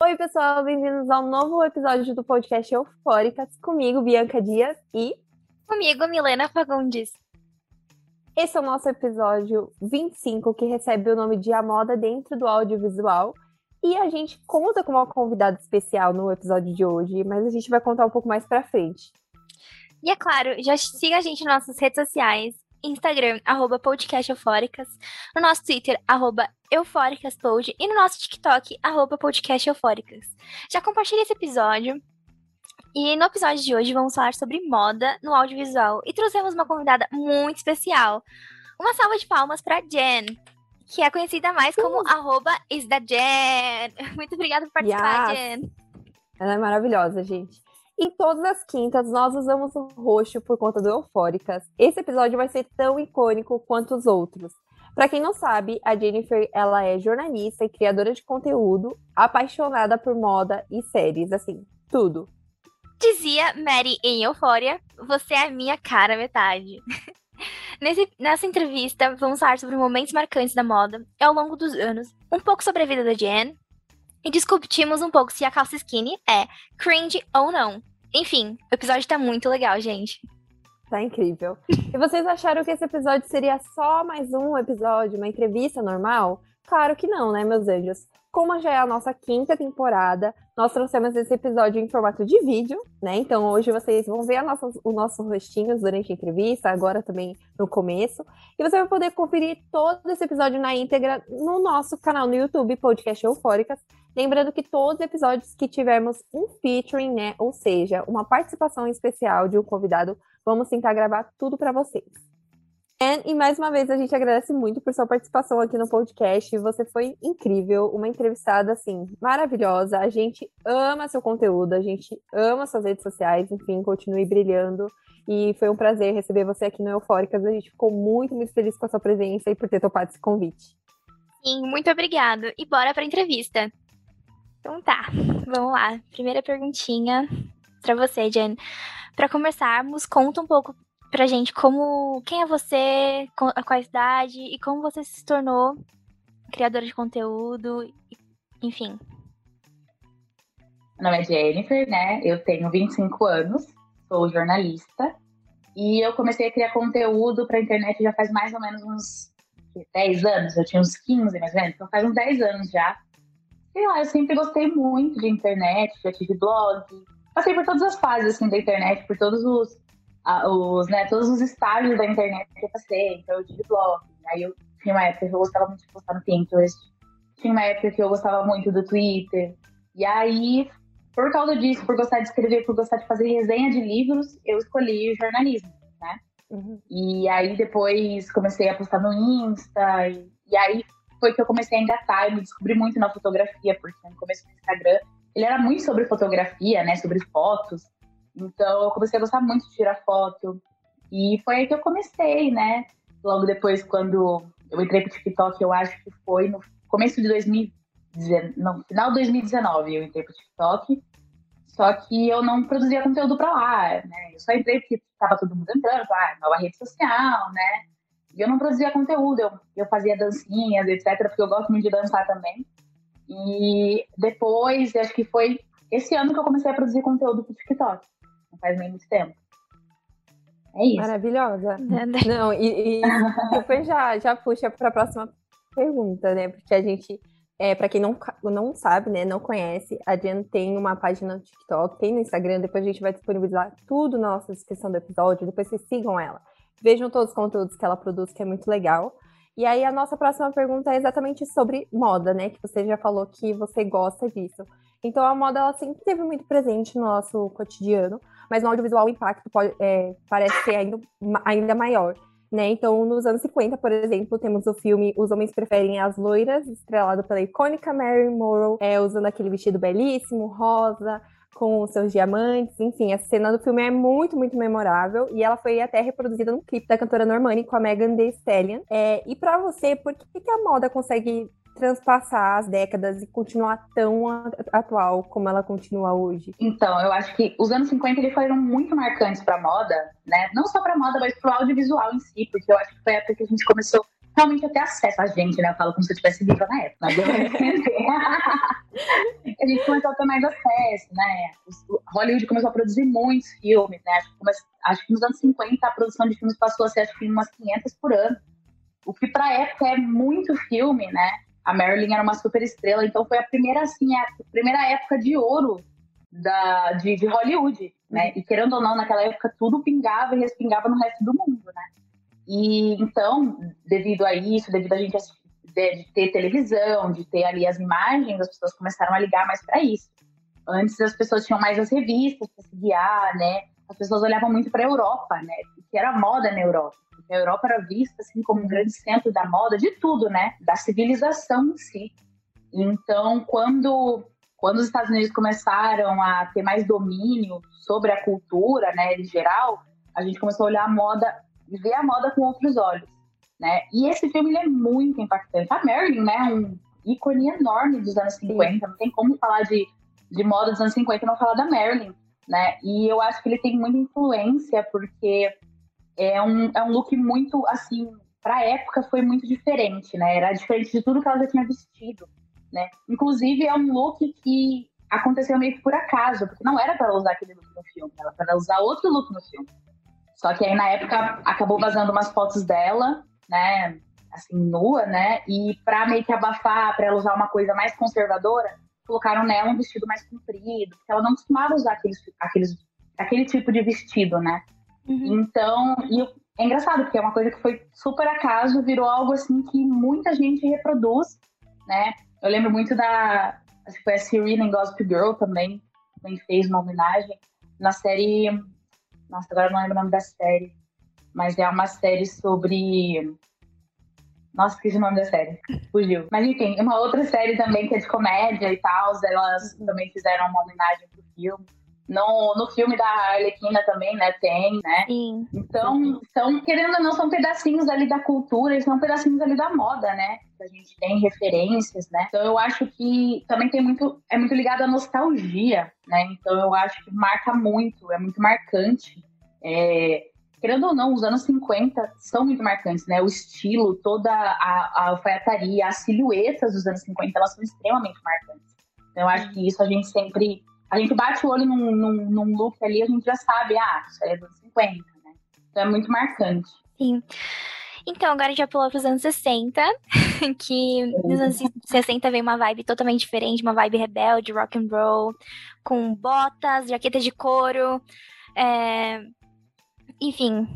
Oi, pessoal, bem-vindos ao novo episódio do podcast Eufóricas, comigo, Bianca Dias e. Comigo, Milena Fagundes. Esse é o nosso episódio 25, que recebe o nome de A Moda Dentro do Audiovisual. E a gente conta com uma convidada especial no episódio de hoje, mas a gente vai contar um pouco mais pra frente. E é claro, já siga a gente nas nossas redes sociais. Instagram, arroba podcast eufóricas, no nosso Twitter, arroba eufóricaspod, e no nosso TikTok, arroba podcast eufóricas. Já compartilhe esse episódio. E no episódio de hoje vamos falar sobre moda no audiovisual e trouxemos uma convidada muito especial. Uma salva de palmas para Jen, que é conhecida mais como uh. arroba isdajen. Muito obrigada por participar, yes. Jen. Ela é maravilhosa, gente. Em todas as quintas, nós usamos o roxo por conta do Eufóricas. Esse episódio vai ser tão icônico quanto os outros. Para quem não sabe, a Jennifer ela é jornalista e criadora de conteúdo, apaixonada por moda e séries, assim, tudo. Dizia Mary em Eufória, você é a minha cara metade. Nesse, nessa entrevista, vamos falar sobre momentos marcantes da moda ao longo dos anos, um pouco sobre a vida da Jen, e discutimos um pouco se a calça skinny é cringe ou não. Enfim, o episódio tá muito legal, gente. Tá incrível. E vocês acharam que esse episódio seria só mais um episódio, uma entrevista normal? Claro que não, né, meus anjos? Como já é a nossa quinta temporada, nós trouxemos esse episódio em formato de vídeo, né? Então hoje vocês vão ver nossa, o nosso rostinho durante a entrevista, agora também no começo. E você vai poder conferir todo esse episódio na íntegra no nosso canal no YouTube, Podcast Eufóricas. Lembrando que todos os episódios que tivermos um featuring, né? Ou seja, uma participação especial de um convidado, vamos tentar gravar tudo para vocês. E mais uma vez a gente agradece muito por sua participação aqui no podcast. Você foi incrível, uma entrevistada assim maravilhosa. A gente ama seu conteúdo, a gente ama suas redes sociais. Enfim, continue brilhando. E foi um prazer receber você aqui no Eufóricas. A gente ficou muito, muito feliz com a sua presença e por ter topado esse convite. Sim, muito obrigado. E bora para a entrevista. Então tá, vamos lá. Primeira perguntinha para você, Jen. Para começarmos, conta um pouco pra gente como quem é você, qual a idade e como você se tornou criadora de conteúdo, enfim. Meu nome é Jennifer, né? Eu tenho 25 anos, sou jornalista e eu comecei a criar conteúdo pra internet já faz mais ou menos uns 10 anos. Eu tinha uns 15 mais ou menos, então faz uns 10 anos já. Sei lá, eu sempre gostei muito de internet, já tive blog, passei por todas as fases assim, da internet, por todos os os, né, todos os estágios da internet que eu passei. Então eu tive blog, aí eu tinha uma época que eu gostava muito de postar no Pinterest, tinha uma época que eu gostava muito do Twitter. E aí, por causa disso, por gostar de escrever, por gostar de fazer resenha de livros, eu escolhi jornalismo, né? Uhum. E aí depois comecei a postar no Insta, e, e aí foi que eu comecei a engatar e me descobri muito na fotografia, porque no começo do Instagram ele era muito sobre fotografia, né? Sobre fotos. Então eu comecei a gostar muito de tirar foto. E foi aí que eu comecei, né? Logo depois, quando eu entrei pro TikTok, eu acho que foi no começo de 2019, no final de 2019 eu entrei pro TikTok. Só que eu não produzia conteúdo pra lá, né? Eu só entrei porque tava todo mundo entrando, ah, nova rede social, né? E eu não produzia conteúdo, eu, eu fazia dancinhas, etc, porque eu gosto muito de dançar também. E depois, acho que foi esse ano que eu comecei a produzir conteúdo pro TikTok não faz nem muito tempo. É isso. Maravilhosa. Não, e, e depois já, já puxa para a próxima pergunta, né? Porque a gente, é, para quem não, não sabe, né, não conhece, a Jen tem uma página no TikTok, tem no Instagram, depois a gente vai disponibilizar tudo na nossa descrição do episódio, depois vocês sigam ela. Vejam todos os conteúdos que ela produz, que é muito legal. E aí a nossa próxima pergunta é exatamente sobre moda, né? Que você já falou que você gosta disso. Então a moda ela sempre esteve muito presente no nosso cotidiano, mas no audiovisual o impacto pode, é, parece ser ainda, ainda maior. Né? Então, nos anos 50, por exemplo, temos o filme Os Homens Preferem as Loiras, estrelado pela icônica Mary Morrow, é, usando aquele vestido belíssimo, rosa, com seus diamantes, enfim, a cena do filme é muito, muito memorável e ela foi até reproduzida no clipe da cantora Normani com a Megan Thee Stallion. É, e para você, por que, que a moda consegue transpassar as décadas e continuar tão atual como ela continua hoje? Então, eu acho que os anos 50 eles foram muito marcantes para moda, né? Não só para moda, mas para o audiovisual em si, porque eu acho que foi a época que a gente começou realmente a ter acesso a gente, né? Eu falo como se eu tivesse viva na época, mas a gente começou a ter mais acesso, né? Hollywood começou a produzir muitos filmes, né? Acho que, acho que nos anos 50 a produção de filmes passou a ser acho que umas 500 por ano. O que pra época é muito filme, né? A Marilyn era uma super estrela, então foi a primeira, assim, a primeira época de ouro da, de, de Hollywood, né? E querendo ou não, naquela época tudo pingava e respingava no resto do mundo, né? E então, devido a isso, devido a gente de, ter televisão, de ter ali as imagens, as pessoas começaram a ligar mais para isso. Antes as pessoas tinham mais as revistas para se guiar, né? As pessoas olhavam muito para a Europa, né? Que era moda na Europa. Porque a Europa era vista assim como um grande centro da moda, de tudo, né? Da civilização em si. Então, quando quando os Estados Unidos começaram a ter mais domínio sobre a cultura, né, em geral, a gente começou a olhar a moda e ver a moda com outros olhos, né? E esse filme ele é muito impactante. A Marilyn, né, um ícone enorme dos anos 50, não tem como falar de, de moda dos anos 50 e não falar da Marilyn, né? E eu acho que ele tem muita influência porque é um, é um look muito, assim, pra época foi muito diferente, né? Era diferente de tudo que ela já tinha vestido, né? Inclusive é um look que aconteceu meio que por acaso, porque não era para usar aquele look no filme, era para usar outro look no filme. Só que aí na época acabou vazando umas fotos dela, né? Assim, nua, né? E pra meio que abafar, pra ela usar uma coisa mais conservadora, colocaram nela um vestido mais comprido, porque ela não costumava usar aqueles, aqueles, aquele tipo de vestido, né? Uhum. Então, e é engraçado, porque é uma coisa que foi super acaso, virou algo assim que muita gente reproduz, né? Eu lembro muito da. Acho que foi a Serena em Gossip Girl também, também fez uma homenagem na série nossa, agora eu não lembro o nome da série. Mas é uma série sobre. Nossa, esqueci o nome da série. Fugiu. Mas enfim, uma outra série também que é de comédia e tal. Elas também fizeram uma homenagem pro filme. No, no filme da Arlequina também, né? Tem, né? Sim. Então, são, querendo ou não, são pedacinhos ali da cultura são pedacinhos ali da moda, né? A gente tem referências, né? Então eu acho que também tem muito. É muito ligado à nostalgia, né? Então eu acho que marca muito, é muito marcante. É, querendo ou não, os anos 50 são muito marcantes, né? O estilo, toda a, a alfaiataria, as silhuetas dos anos 50, elas são extremamente marcantes. Então eu acho que isso a gente sempre a gente bate o olho num, num, num look ali, a gente já sabe, ah, isso aí é dos 50, né? Então é muito marcante. Sim. Então, agora já pulou para os anos 60, que nos anos 60 veio uma vibe totalmente diferente, uma vibe rebelde, rock and roll, com botas, jaqueta de couro, é... enfim,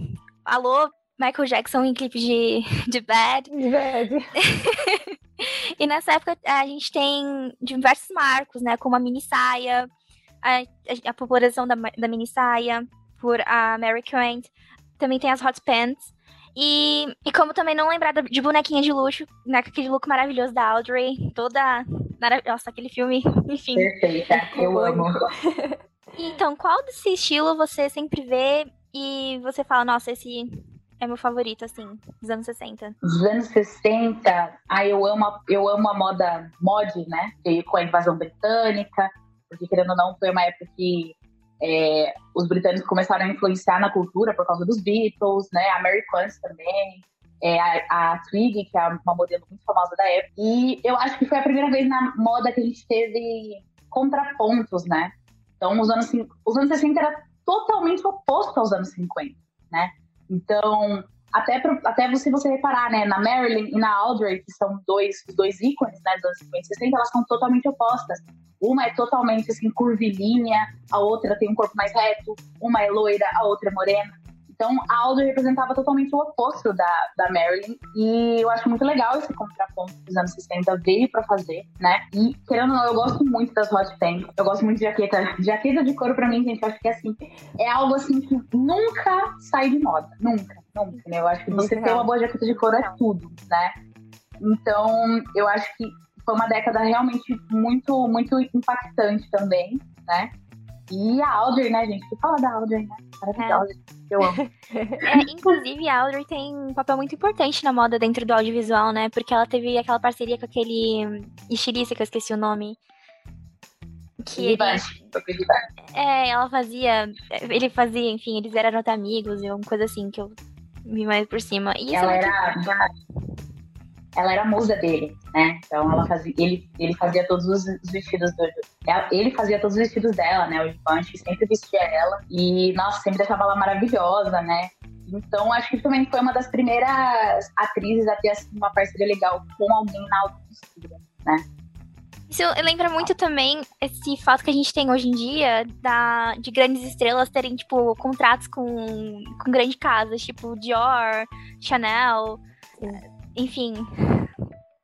alô, Michael Jackson em clipe de, de Bad. De Bad. e nessa época a gente tem diversos marcos, né, como a mini saia, a, a popularização da, da mini saia por a Mary Quant. Também tem as hot pants. E, e como também não lembrar de bonequinha de luxo, né? Aquele look maravilhoso da Audrey, toda. Nossa, aquele filme, enfim. Perfeita, eu amo. Então, qual desse estilo você sempre vê e você fala, nossa, esse é meu favorito, assim, dos anos 60? Dos anos 60, ah, eu amo, eu amo a moda mod, né? Com a invasão britânica, porque querendo ou não, foi uma época que é, os britânicos começaram a influenciar na cultura por causa dos Beatles, né? A Mary Quant também, é, a, a Twig, que é uma modelo muito famosa da época. E eu acho que foi a primeira vez na moda que a gente teve contrapontos, né? Então, os anos, os anos 60 era totalmente oposto aos anos 50, né? Então, até, pro, até você, você reparar, né, na Marilyn e na Audrey, que são dois, dois ícones né, dos anos 50 e 60, elas são totalmente opostas. Uma é totalmente assim, curvilínea, a outra tem um corpo mais reto, uma é loira, a outra é morena. Então, a Audrey representava totalmente o oposto da, da Marilyn. E eu acho muito legal esse contraponto que os anos 60 veio para fazer, né? E, querendo ou não, eu gosto muito das hot pants. Eu gosto muito de jaqueta. Jaqueta de couro, pra mim, gente, eu acho que é assim. É algo assim que nunca sai de moda. Nunca, nunca, né? Eu acho que você ter uma boa jaqueta de couro é tudo, né? Então, eu acho que foi uma década realmente muito, muito impactante também, né? E a Audrey, né, gente? Que fala da Audrey, né? Maravilhosa. É. Eu amo. É, inclusive, a Audrey tem um papel muito importante na moda dentro do audiovisual, né? Porque ela teve aquela parceria com aquele estilista que eu esqueci o nome. Que ele... É, ela fazia. Ele fazia, enfim, eles eram até amigos, uma coisa assim que eu vi mais por cima. E ela é muito... ela era a musa dele, né? Então ela fazia, ele, ele fazia todos os vestidos do, ele fazia todos os vestidos dela, né? O Punch sempre vestia ela e nossa, sempre deixava ela maravilhosa, né? Então acho que também foi uma das primeiras atrizes a ter assim, uma parceria legal com alguém na alta costura, né? Isso lembra muito também esse fato que a gente tem hoje em dia da, de grandes estrelas terem, tipo, contratos com, com grandes casas, tipo Dior, Chanel. Sim enfim.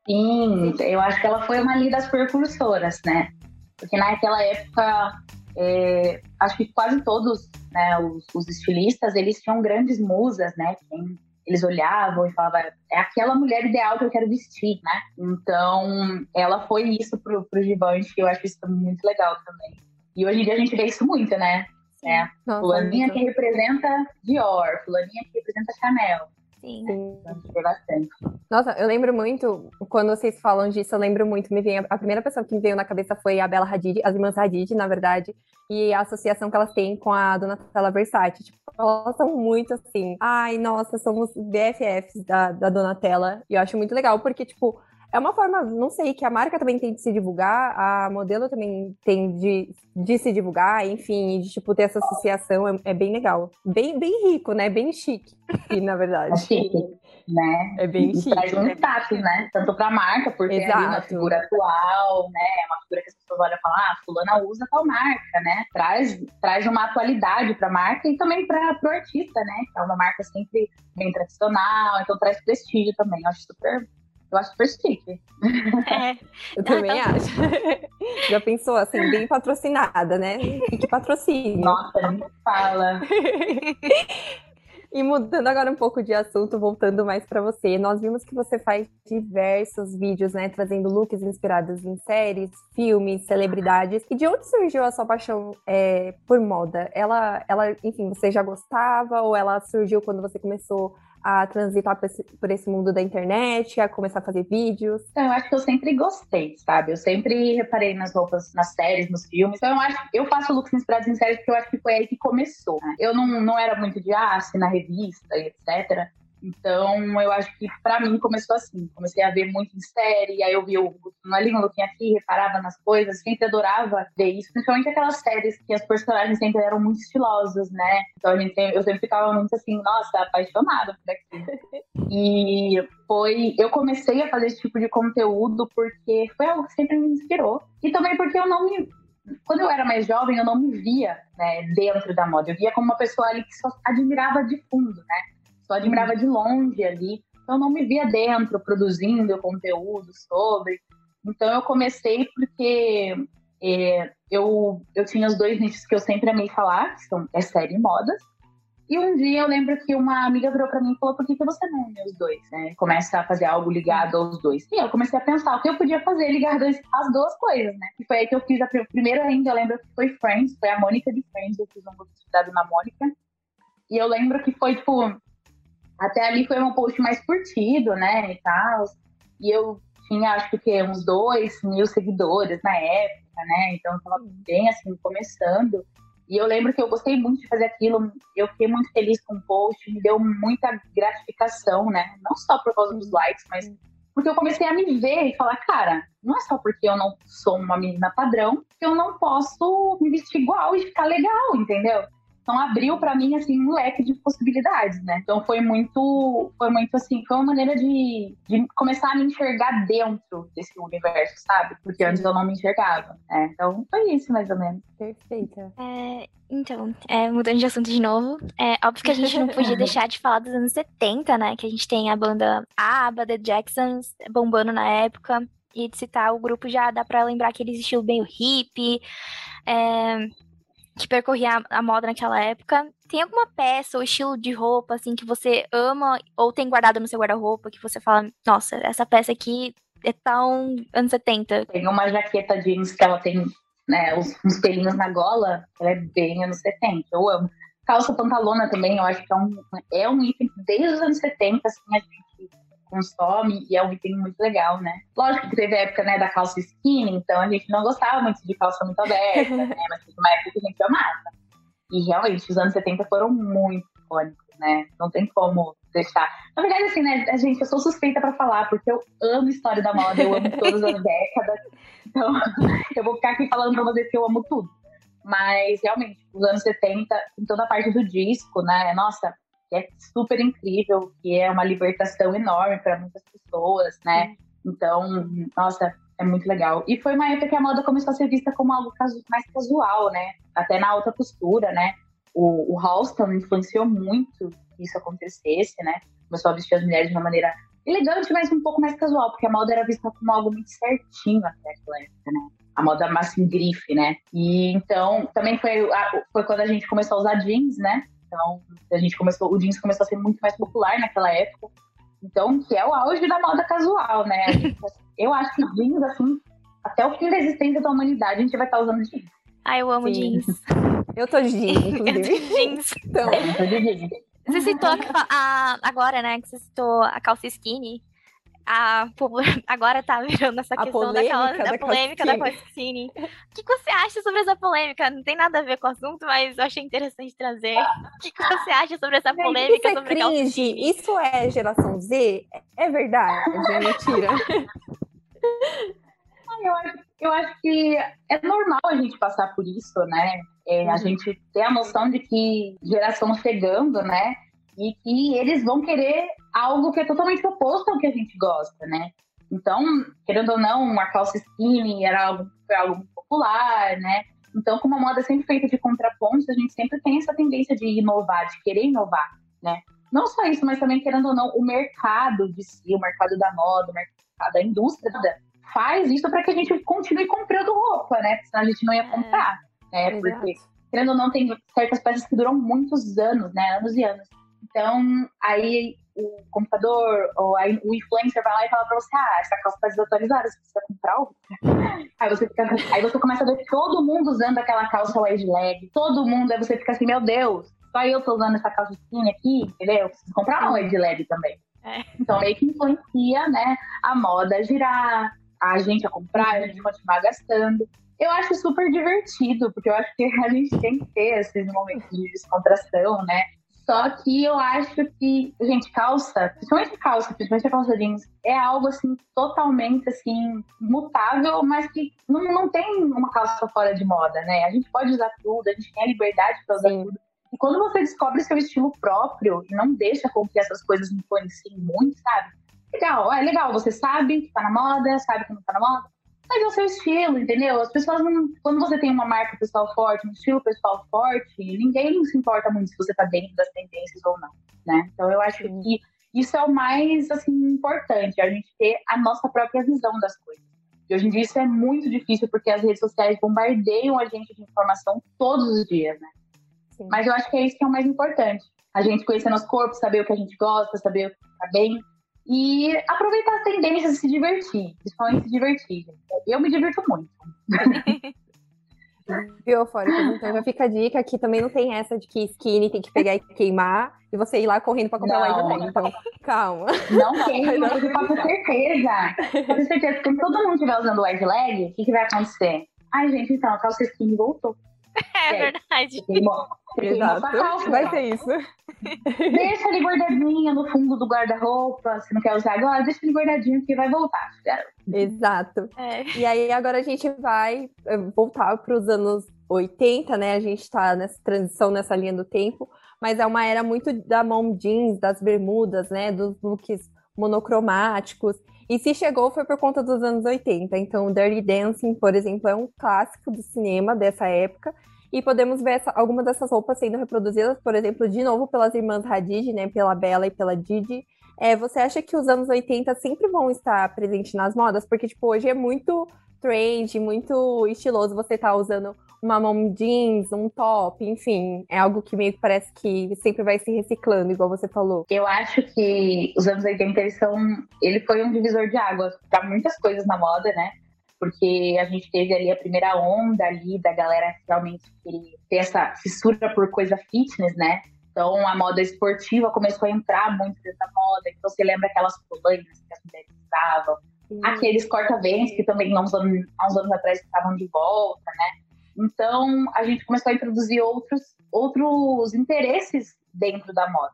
Sim, eu acho que ela foi uma ali das precursoras, né? Porque naquela época, é, acho que quase todos né, os, os, estilistas, eles tinham grandes musas, né? Quem eles olhavam e falavam, é aquela mulher ideal que eu quero vestir, né? Então, ela foi isso pro, pro Givenchy, eu acho isso muito legal também. E hoje em dia a gente vê isso muito, né? É, fulaninha que representa Dior, fulaninha que representa Chanel. Sim. Bastante. Nossa, eu lembro muito, quando vocês falam disso, eu lembro muito, me vem, a primeira pessoa que me veio na cabeça foi a Bela Hadid, as irmãs Hadid, na verdade, e a associação que elas têm com a Donatella Versace. Tipo, elas são muito assim, ai, nossa, somos BFFs da, da Donatella, e eu acho muito legal, porque, tipo, é uma forma, não sei, que a marca também tem de se divulgar, a modelo também tem de, de se divulgar, enfim, de tipo ter essa associação, é, é bem legal. Bem, bem rico, né? Bem chique, na verdade. É chique, né? É bem chique. Traz um status, né? Tanto pra marca, porque é uma figura atual, né? É uma figura que as pessoas olham e falam, ah, fulana usa tal marca, né? Traz, traz uma atualidade pra marca e também pra, pro artista, né? Que é uma marca sempre bem tradicional, então traz prestígio também. Eu acho super eu acho super chique. É. Eu também então... acho. Já pensou assim, bem patrocinada, né? E que patrocínio. Nossa, nem fala. E mudando agora um pouco de assunto, voltando mais para você, nós vimos que você faz diversos vídeos, né, trazendo looks inspirados em séries, filmes, celebridades. E de onde surgiu a sua paixão é, por moda? Ela, ela, enfim, você já gostava ou ela surgiu quando você começou a transitar por esse, mundo da internet, a começar a fazer vídeos? Então, eu acho que eu sempre gostei, sabe? Eu sempre reparei nas roupas, nas séries, nos filmes. Então, eu acho eu faço looks inspirados em séries porque eu acho que foi aí que começou. Né? Eu não, não era muito de ah, na revista e etc. Então, eu acho que para mim começou assim. Comecei a ver muito em série, aí eu vi o ali, um lookinho aqui, reparava nas coisas, sempre adorava ver isso. Principalmente aquelas séries que as personagens sempre eram muito estilosas, né? Então, a gente, eu sempre ficava muito assim, nossa, apaixonada por aquilo. E foi. Eu comecei a fazer esse tipo de conteúdo porque foi algo que sempre me inspirou. E também porque eu não me quando eu era mais jovem, eu não me via né, dentro da moda. Eu via como uma pessoa ali que só admirava de fundo, né? Só admirava de longe ali. Então, não me via dentro produzindo conteúdo sobre. Então, eu comecei porque é, eu, eu tinha os dois nichos que eu sempre amei falar, que são é série e modas. E um dia eu lembro que uma amiga virou para mim e falou: por que, que você não une os dois? Né? Começa a fazer algo ligado aos dois. E eu comecei a pensar o que eu podia fazer ligado as duas coisas, né? E foi aí que eu fiz a primeira ainda, eu lembro que foi Friends, foi a Mônica de Friends, eu fiz um grupo na Mônica. E eu lembro que foi, tipo, até ali foi um post mais curtido, né, e tal. E eu tinha, acho que, uns dois mil seguidores na época, né? Então, eu tava bem, assim, começando. E eu lembro que eu gostei muito de fazer aquilo. Eu fiquei muito feliz com o post. Me deu muita gratificação, né? Não só por causa dos likes, mas porque eu comecei a me ver e falar, cara, não é só porque eu não sou uma menina padrão que eu não posso me vestir igual e ficar legal, entendeu? Então abriu para mim assim um leque de possibilidades, né? Então foi muito, foi muito assim, foi uma maneira de, de começar a me enxergar dentro desse universo, sabe? Porque antes eu não me enxergava. Né? Então foi isso mais ou menos. Perfeita. É, então, é, mudando de assunto de novo, é óbvio que a gente não podia deixar de falar dos anos 70, né? Que a gente tem a banda ABBA, The Jacksons, bombando na época. E de citar o grupo já dá pra lembrar que eles estilo meio hippie. É, que percorria a, moda naquela época. Tem alguma peça ou estilo de roupa, assim, que você ama ou tem guardado no seu guarda-roupa que você fala, nossa, essa peça aqui é tão anos 70? Tem uma jaqueta jeans que ela tem né, uns pelinhos na gola, ela é bem anos 70, eu amo. Calça pantalona também, eu acho que é um, é um item desde os anos 70, assim, a gente consome e é um item muito legal, né? Lógico que teve a época, né, da calça skinny, então a gente não gostava muito de calça muito aberta, né? Mas teve uma época que a gente amava. E realmente, os anos 70 foram muito icônicos, né? Não tem como deixar. Na verdade, assim, né, gente, eu sou suspeita para falar, porque eu amo história da moda, eu amo todas as décadas. Então, eu vou ficar aqui falando pra vocês que eu amo tudo. Mas, realmente, os anos 70, em toda a parte do disco, né? Nossa, é super incrível, que é uma libertação enorme para muitas pessoas, né? Então, nossa, é muito legal. E foi uma época que a moda começou a ser vista como algo mais casual, né? Até na alta costura, né? O, o Halston influenciou muito que isso acontecesse, né? Começou a vestir as mulheres de uma maneira elegante, mas um pouco mais casual, porque a moda era vista como algo muito certinho até aquela época, né? A moda mais em grife, né? E então, também foi, foi quando a gente começou a usar jeans, né? Então, a gente começou, o jeans começou a ser muito mais popular naquela época. Então, que é o auge da moda casual, né? eu acho que jeans, assim, até o fim da existência da humanidade, a gente vai estar usando jeans. Ah, eu amo Sim. jeans. Eu tô de jeans, inclusive. eu tô de jeans. Então. Eu tô de jeans. Você citou a, a, agora, né, que você citou a calça skinny. A, agora tá virando essa a questão daquela, da, da polêmica da calcine. O que, que você acha sobre essa polêmica? Não tem nada a ver com o assunto, mas eu achei interessante trazer. O que, que você acha sobre essa polêmica isso é sobre cringe. Isso é geração Z? É verdade? É mentira. eu, acho, eu acho que é normal a gente passar por isso, né? É, a uhum. gente ter a noção de que geração chegando, né? E que eles vão querer algo que é totalmente oposto ao que a gente gosta, né? Então, querendo ou não, uma calça skinny era algo, foi algo popular, né? Então, como a moda é sempre feita de contrapontos, a gente sempre tem essa tendência de inovar, de querer inovar, né? Não só isso, mas também, querendo ou não, o mercado de si, o mercado da moda, o mercado da indústria faz isso para que a gente continue comprando roupa, né? Senão a gente não ia é. comprar, é, né? Porque, querendo ou não, tem certas peças que duram muitos anos, né? Anos e anos. Então, aí o computador ou aí, o influencer vai lá e fala pra você, ah, essa calça tá desatualizada, você precisa comprar outra. Aí você, fica, aí você começa a ver todo mundo usando aquela calça wide leg, todo mundo, aí você fica assim, meu Deus, só eu tô usando essa calça skinny aqui, entendeu? Eu preciso comprar uma wide leg também. É. Então meio que influencia, né, a moda a girar, a gente a comprar, a gente continuar gastando. Eu acho super divertido, porque eu acho que a gente tem que ter esses momentos de descontração, né? Só que eu acho que, gente, calça, principalmente calça, principalmente a calça jeans, é algo assim totalmente assim mutável, mas que não, não tem uma calça fora de moda, né? A gente pode usar tudo, a gente tem a liberdade para usar Sim. tudo. E quando você descobre seu estilo próprio e não deixa com que essas coisas influenciem muito, sabe? Legal, é legal, você sabe que tá na moda, sabe que não tá na moda, mas é o seu estilo, entendeu? As pessoas não. Quando você tem uma marca pessoal forte, um estilo pessoal forte, ninguém se importa muito se você tá dentro das tendências ou não, né? Então eu acho que isso é o mais assim importante, a gente ter a nossa própria visão das coisas. E hoje em dia isso é muito difícil porque as redes sociais bombardeiam a gente de informação todos os dias, né? Sim. Mas eu acho que é isso que é o mais importante. A gente conhecer nosso corpo, saber o que a gente gosta, saber o que tá bem, e aproveitar as tendências e se divertir, principalmente se divertir. Eu me divirto muito. Viu, Fora? Então já fica a dica que também não tem essa de que skinny tem que pegar e queimar e você ir lá correndo pra comprar não, mais Então, calma. Não queima, porque com certeza. Com certeza, porque quando todo mundo estiver usando wide leg, o que, que vai acontecer? Ai, gente, então, a calça skinny voltou. É, é verdade. Exato. Vai ser isso. Deixa ele guardadinho no fundo do guarda-roupa. Se não quer usar agora, deixa ele guardadinho que vai voltar. Exato. É. E aí agora a gente vai eh, voltar para os anos 80, né? A gente está nessa transição, nessa linha do tempo. Mas é uma era muito da mom jeans, das bermudas, né? Dos looks monocromáticos. E se chegou foi por conta dos anos 80. Então, Dirty Dancing, por exemplo, é um clássico do cinema dessa época. E podemos ver essa, algumas dessas roupas sendo reproduzidas, por exemplo, de novo pelas irmãs Hadid, né? Pela Bella e pela Didi. É, você acha que os anos 80 sempre vão estar presentes nas modas? Porque, tipo, hoje é muito trend, muito estiloso você estar tá usando uma mom jeans, um top, enfim, é algo que meio que parece que sempre vai se reciclando, igual você falou. Eu acho que os anos 80 eles são, ele foi um divisor de águas para muitas coisas na moda, né? Porque a gente teve ali a primeira onda ali da galera realmente ter essa fissura por coisa fitness, né? Então a moda esportiva começou a entrar muito nessa moda. Então você lembra aquelas polainas que as mulheres usavam, Sim. aqueles corta-ventos que também há uns, anos, há uns anos atrás estavam de volta, né? Então a gente começou a introduzir outros, outros interesses dentro da moda,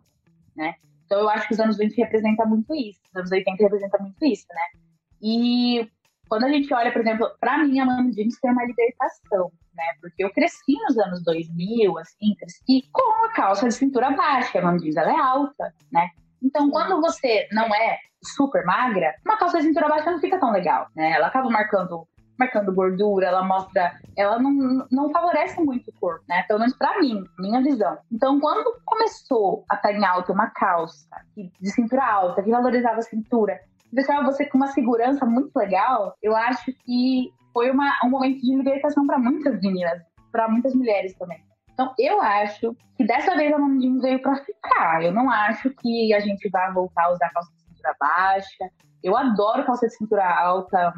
né? Então eu acho que os anos 20 representa muito isso, os anos 80 representa muito isso, né? E quando a gente olha, por exemplo, para mim a Mami Jeans tem uma libertação, né? Porque eu cresci nos anos 2000, assim, cresci com a calça de cintura baixa, a Mami Jeans ela é alta, né? Então, quando você não é super magra, uma calça de cintura baixa não fica tão legal, né? Ela acaba marcando marcando gordura, ela mostra, ela não, não favorece muito o corpo, né? Pelo menos para mim, minha visão. Então, quando começou a estar em alta uma calça de cintura alta, que valorizava a cintura, deixava você com uma segurança muito legal, eu acho que foi uma, um momento de libertação para muitas meninas, para muitas mulheres também. Então, eu acho que dessa vez a Mom Jeans veio para ficar. Eu não acho que a gente vai voltar a usar calça de cintura baixa. Eu adoro calça de cintura alta,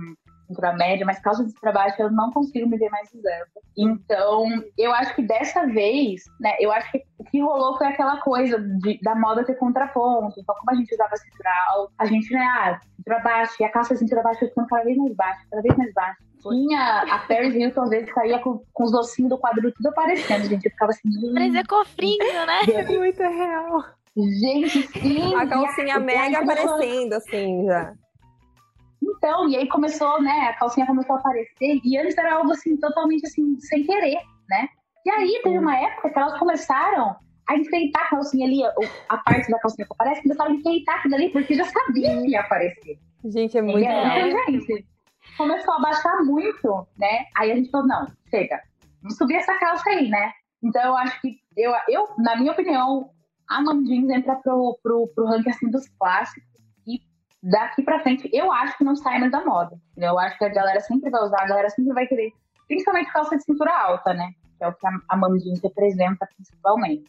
cintura média, mas calça de cintura baixa eu não consigo me ver mais usando. Então, eu acho que dessa vez, né, eu acho que o que rolou foi aquela coisa de, da moda ter contraponto. Então, como a gente usava cintura alta, a gente, né, ah, cintura baixa, e a calça cintura baixa ficando cada vez mais baixa, cada vez mais baixa. Tinha a Paris Hilton, às vezes, saía com, com os ossinhos do quadro tudo aparecendo, gente. Eu ficava assim... Parecia cofrinho, né? É muito real. Gente, sim. A calcinha mega aparecendo, assim, já. Então, e aí começou, né, a calcinha começou a aparecer, e antes era algo assim, totalmente assim, sem querer, né? E aí teve uma época que elas começaram a enfeitar a calcinha ali, a parte da calcinha que aparece, começaram a enfeitar aquilo ali, porque já sabia que ia aparecer. Gente, é muito então, gente, começou a baixar muito, né? Aí a gente falou, não, chega, vamos subir essa calça aí, né? Então eu acho que, eu, eu na minha opinião, a Jeans entra pro, pro, pro ranking assim dos clássicos, daqui para frente, eu acho que não sai mais da moda. Eu acho que a galera sempre vai usar, a galera sempre vai querer, principalmente calça de cintura alta, né? Que é o que a, a Mom Jeans representa principalmente.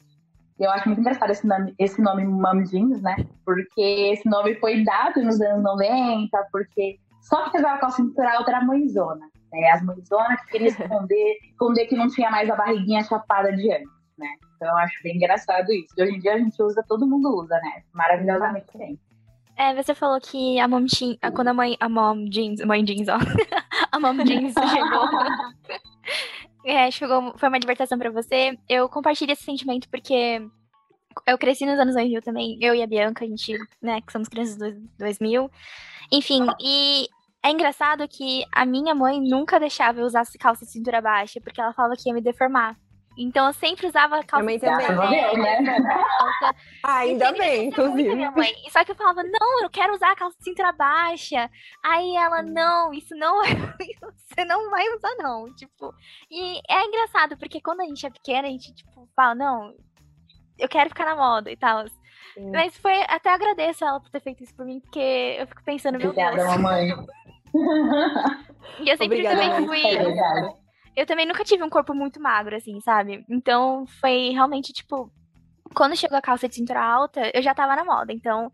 E eu acho muito engraçado esse nome, esse nome Mom Jeans, né? Porque esse nome foi dado nos anos 90, porque só que usava calça de cintura alta era mãezona. Né? As mãezonas que queriam esconder, esconder que não tinha mais a barriguinha chapada de antes, né? Então eu acho bem engraçado isso. E hoje em dia a gente usa, todo mundo usa, né? Maravilhosamente bem. É, você falou que a mom jeans, quando a mãe, a mom jeans, mãe jeans, ó, a mom jeans chegou, é, chegou, foi uma libertação para você. Eu compartilho esse sentimento porque eu cresci nos anos 2000 também, eu e a Bianca, a gente, né, que somos crianças dos 2000. Enfim, e é engraçado que a minha mãe nunca deixava eu usar calça de cintura baixa, porque ela falava que ia me deformar. Então eu sempre usava calça minha mãe também. Né? ah, ainda bem, inclusive. Minha mãe. Só que eu falava, não, eu quero usar a calça cintura baixa. Aí ela, não, isso não é. Você não vai usar, não. Tipo. E é engraçado, porque quando a gente é pequena, a gente, tipo, fala, não, eu quero ficar na moda e tal. Mas foi. Até agradeço ela por ter feito isso por mim, porque eu fico pensando, meu Obrigada, Deus. mamãe. e eu sempre Obrigada, também fui. Obrigada eu também nunca tive um corpo muito magro, assim, sabe? Então foi realmente, tipo, quando chegou a calça de cintura alta, eu já tava na moda, então.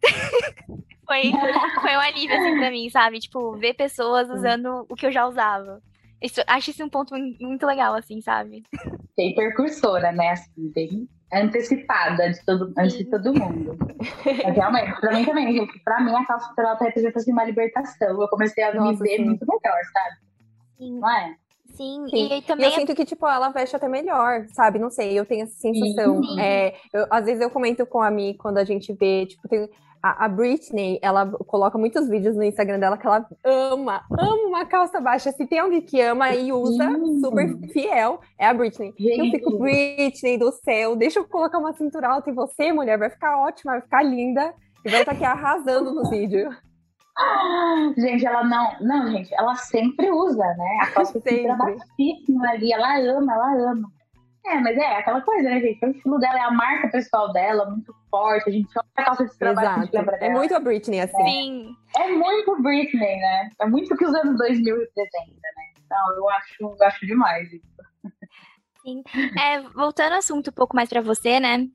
foi, foi um alívio, assim, pra mim, sabe? Tipo, ver pessoas usando o que eu já usava. Isso, acho isso um ponto muito legal, assim, sabe? Bem percursora, né? Assim, bem antecipada de todo, antes de todo mundo. Mas realmente, pra mim também, gente, pra mim a calça de cintura alta representa assim, uma libertação. Eu comecei a Nossa, me ver sim. muito melhor, sabe? Sim. Não é? Sim, Sim. e também. Eu sinto que, tipo, ela veste até melhor, sabe? Não sei, eu tenho essa sensação. Sim. É, eu, às vezes eu comento com a Mi quando a gente vê, tipo, tem. A, a Britney, ela coloca muitos vídeos no Instagram dela que ela ama, ama uma calça baixa. Se tem alguém que ama e usa, Sim. super fiel, é a Britney. Eu fico, Britney do céu, deixa eu colocar uma cintura alta em você, mulher, vai ficar ótima, vai ficar linda. E vai estar aqui arrasando nos vídeos. Gente, ela não. Não, gente, ela sempre usa, né? A calça Sempre. baixíssima ali. Ela ama, ela ama. É, mas é aquela coisa, né, gente? O estilo dela é a marca pessoal dela, muito forte. A gente olha a calça de cintura baixa, a gente Exato. É dela. muito a Britney, assim. Sim. É muito Britney, né? É muito o que os anos 2000 representa, né? Então, eu acho, eu acho demais isso. Sim. É, voltando ao assunto um pouco mais para você, né?